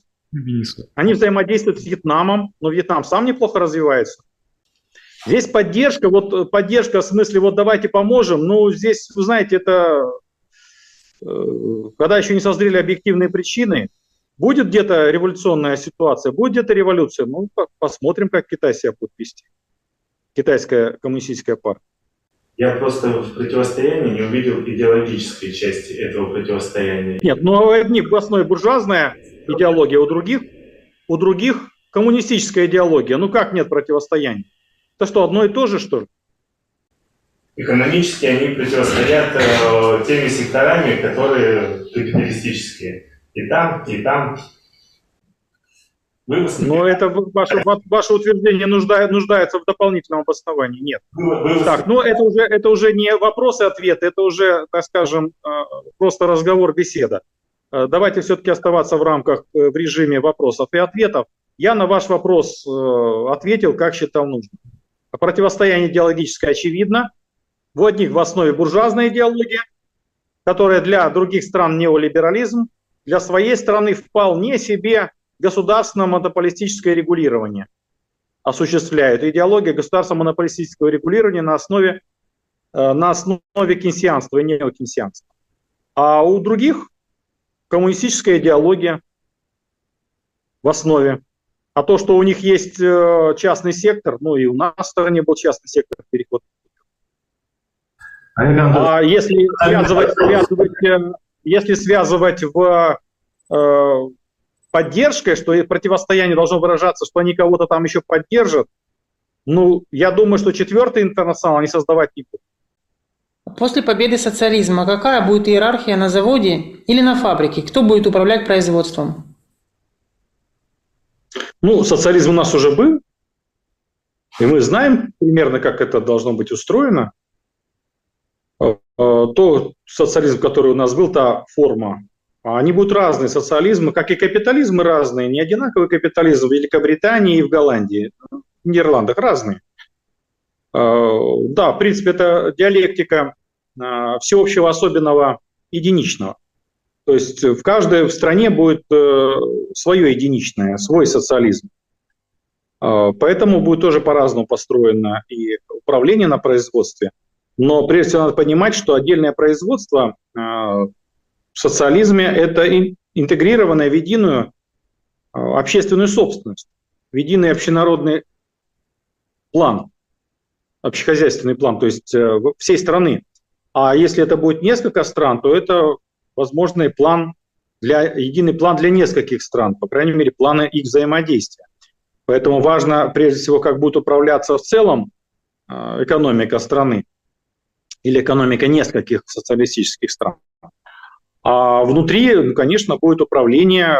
они взаимодействуют с Вьетнамом, но Вьетнам сам неплохо развивается. Здесь поддержка, вот поддержка в смысле, вот давайте поможем, ну здесь, вы знаете, это э, когда еще не созрели объективные причины, будет где-то революционная ситуация, будет где-то революция, ну посмотрим, как Китай себя будет вести. Китайская коммунистическая партия. Я просто в противостоянии не увидел идеологической части этого противостояния. Нет, ну у одних в основе буржуазная идеология, у других, у других коммунистическая идеология. Ну как нет противостояния? Это что, одно и то же, что ли? Экономически они противостоят э, теми секторами, которые капиталистические. И там, и там. Но это ваше, ваше утверждение нуждает, нуждается в дополнительном обосновании. Нет. Вы так, ну это уже, это уже не вопрос и ответ, это уже, так скажем, э, просто разговор, беседа. Э, давайте все-таки оставаться в рамках, э, в режиме вопросов и ответов. Я на ваш вопрос ответил, как считал нужным. Противостояние идеологическое очевидно. В одних в основе буржуазная идеология, которая для других стран неолиберализм, для своей страны вполне себе государственное монополистическое регулирование осуществляют. Идеология государственного монополистического регулирования на основе, на основе кейнсианства и неокейнсианства. А у других коммунистическая идеология в основе. А то, что у них есть э, частный сектор, ну и у нас в стране был частный сектор переход. А если связывать, связывать, э, если связывать в э, поддержкой, что противостояние должно выражаться, что они кого-то там еще поддержат, ну, я думаю, что четвертый интернационал они создавать не будут. После победы социализма какая будет иерархия на заводе или на фабрике? Кто будет управлять производством? Ну, социализм у нас уже был, и мы знаем примерно, как это должно быть устроено. А, а, то социализм, который у нас был, та форма, они будут разные. Социализмы, как и капитализмы разные, не одинаковый капитализм в Великобритании и в Голландии, в Нидерландах разные. А, да, в принципе, это диалектика всеобщего особенного единичного. То есть в каждой в стране будет э, свое единичное, свой социализм. Э, поэтому будет тоже по-разному построено и управление на производстве. Но прежде всего надо понимать, что отдельное производство э, в социализме – это интегрированное в единую э, общественную собственность, в единый общенародный план, общехозяйственный план, то есть э, всей страны. А если это будет несколько стран, то это возможный план для, единый план для нескольких стран, по крайней мере, планы их взаимодействия. Поэтому важно, прежде всего, как будет управляться в целом э, экономика страны или экономика нескольких социалистических стран. А внутри, ну, конечно, будет управление,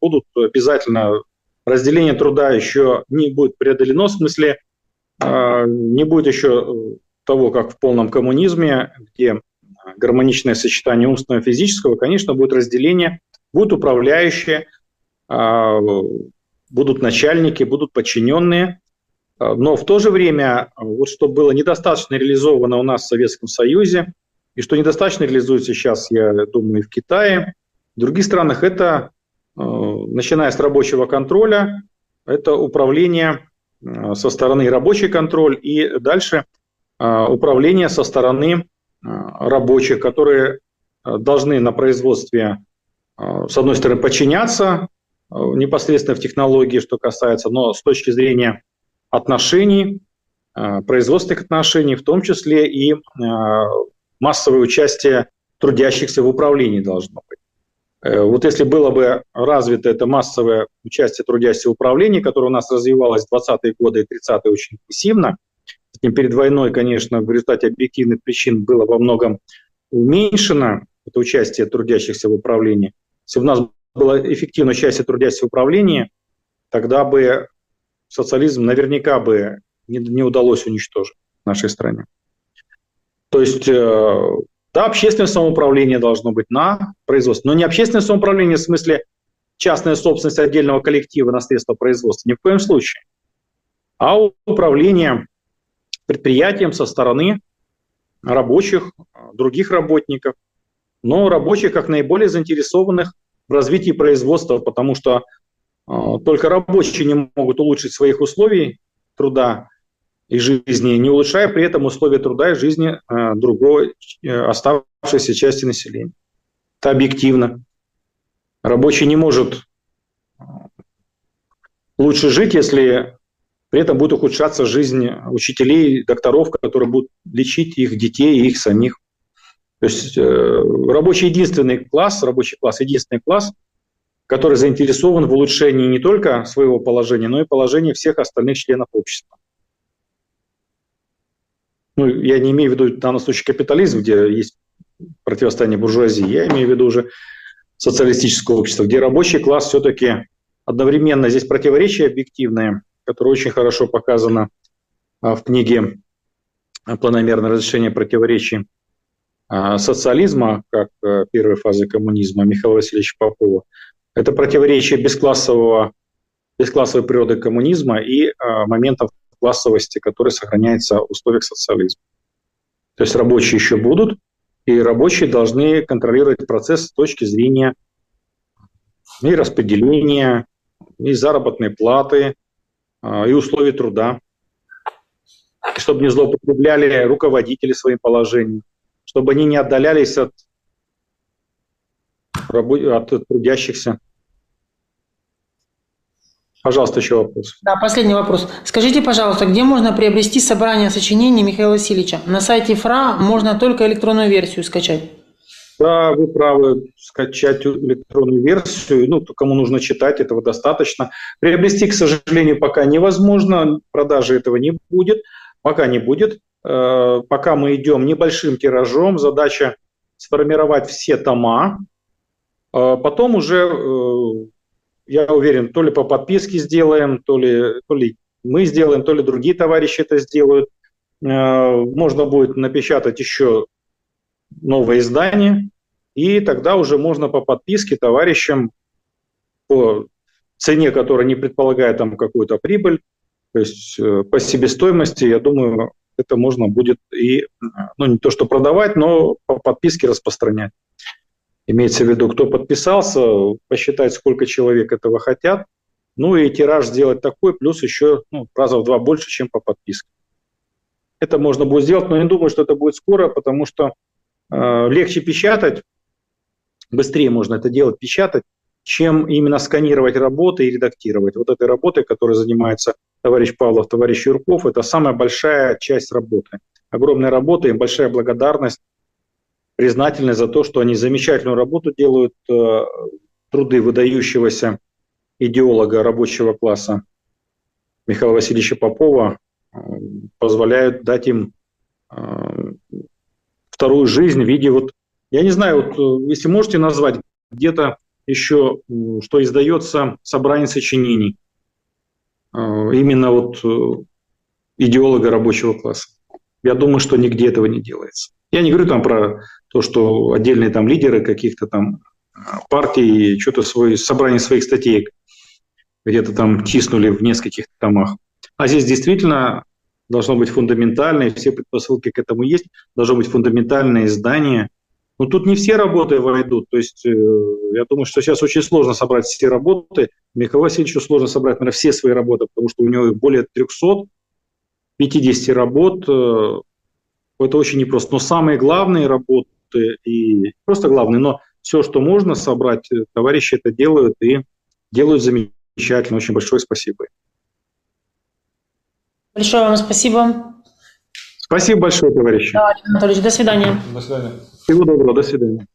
будут обязательно разделение труда еще не будет преодолено, в смысле э, не будет еще того, как в полном коммунизме, где гармоничное сочетание умственного и физического, конечно, будет разделение, будут управляющие, а, будут начальники, будут подчиненные. А, но в то же время, вот что было недостаточно реализовано у нас в Советском Союзе, и что недостаточно реализуется сейчас, я думаю, и в Китае, в других странах, это, а, начиная с рабочего контроля, это управление со стороны рабочий контроль и дальше управление со стороны Э, рабочих, которые э, должны на производстве, э, с одной стороны, подчиняться непосредственно в технологии, что касается, но с точки зрения отношений, производственных отношений, в том числе и массовое участие трудящихся в управлении должно быть. Вот если было бы развито это массовое участие трудящихся в управлении, которое у нас развивалось в 20-е годы и 30-е очень интенсивно, перед войной, конечно, в результате объективных причин было во многом уменьшено это участие трудящихся в управлении. Если бы у нас было эффективное участие трудящихся в управлении, тогда бы социализм наверняка бы не, не удалось уничтожить в нашей стране. То есть, э, да, общественное самоуправление должно быть на производстве, но не общественное самоуправление в смысле частная собственность отдельного коллектива на средства производства, ни в коем случае, а управление предприятиям со стороны рабочих, других работников, но рабочих как наиболее заинтересованных в развитии производства, потому что только рабочие не могут улучшить своих условий труда и жизни, не улучшая при этом условия труда и жизни э, другой э, оставшейся части населения. Это объективно. Рабочий не может лучше жить, если при этом будет ухудшаться жизнь учителей, докторов, которые будут лечить их детей и их самих. То есть э, рабочий единственный класс, рабочий класс, единственный класс, который заинтересован в улучшении не только своего положения, но и положения всех остальных членов общества. Ну, я не имею в виду в данном случае капитализм, где есть противостояние буржуазии, я имею в виду уже социалистическое общество, где рабочий класс все-таки одновременно здесь противоречие объективное – которая очень хорошо показана а, в книге «Планомерное разрешение противоречий а, социализма, как а, первой фазы коммунизма Михаила Васильевича Попова. Это противоречие бесклассового, бесклассовой природы коммунизма и моментов классовости, которые сохраняются в условиях социализма. То есть рабочие еще будут, и рабочие должны контролировать процесс с точки зрения и распределения, и заработной платы, а, и условий труда, чтобы не злоупотребляли руководители своим положением, чтобы они не отдалялись от от трудящихся. Пожалуйста, еще вопрос. Да, последний вопрос. Скажите, пожалуйста, где можно приобрести собрание сочинений Михаила Васильевича? На сайте ФРА можно только электронную версию скачать. Да, вы правы, скачать электронную версию, ну, кому нужно читать, этого достаточно. Приобрести, к сожалению, пока невозможно, продажи этого не будет, пока не будет. Э, пока мы идем небольшим тиражом, задача сформировать все тома, э, потом уже, э, я уверен, то ли по подписке сделаем, то ли, то ли мы сделаем, то ли другие товарищи это сделают. Можно будет напечатать еще новое издание, и тогда уже можно по подписке товарищам по цене, которая не предполагает там какую-то прибыль, то есть по себестоимости, я думаю, это можно будет и, ну, не то что продавать, но по подписке распространять. Имеется в виду, кто подписался, посчитать, сколько человек этого хотят, ну и тираж сделать такой, плюс еще ну, раза в два больше, чем по подписке. Это можно будет сделать, но не думаю, что это будет скоро, потому что э, легче печатать, быстрее можно это делать, печатать, чем именно сканировать работы и редактировать. Вот этой работой, которой занимается товарищ Павлов, товарищ Юрков, это самая большая часть работы. Огромная работа, им большая благодарность, признательность за то, что они замечательную работу делают, э, труды выдающегося идеолога рабочего класса Михаила Васильевича Попова э, позволяют дать им э, вторую жизнь в виде вот, я не знаю, вот если можете назвать где-то еще, что издается собрание сочинений именно вот идеолога рабочего класса. Я думаю, что нигде этого не делается. Я не говорю там про то, что отдельные там лидеры каких-то там э, партий что-то свое собрание своих статей где-то там тиснули в нескольких томах. А здесь действительно должно быть фундаментальное, все предпосылки к этому есть, должно быть фундаментальное издание – но тут не все работы войдут. То есть э, я думаю, что сейчас очень сложно собрать все работы. Михаилу Васильевичу сложно собрать, наверное, все свои работы, потому что у него более 350 работ. Э, это очень непросто. Но самые главные работы, и просто главные, но все, что можно собрать, э, товарищи это делают и делают замечательно. Очень большое спасибо. Большое вам спасибо. Спасибо большое, товарищи. Да, Анатольевич, до свидания. До свидания. Всего доброго, до свидания.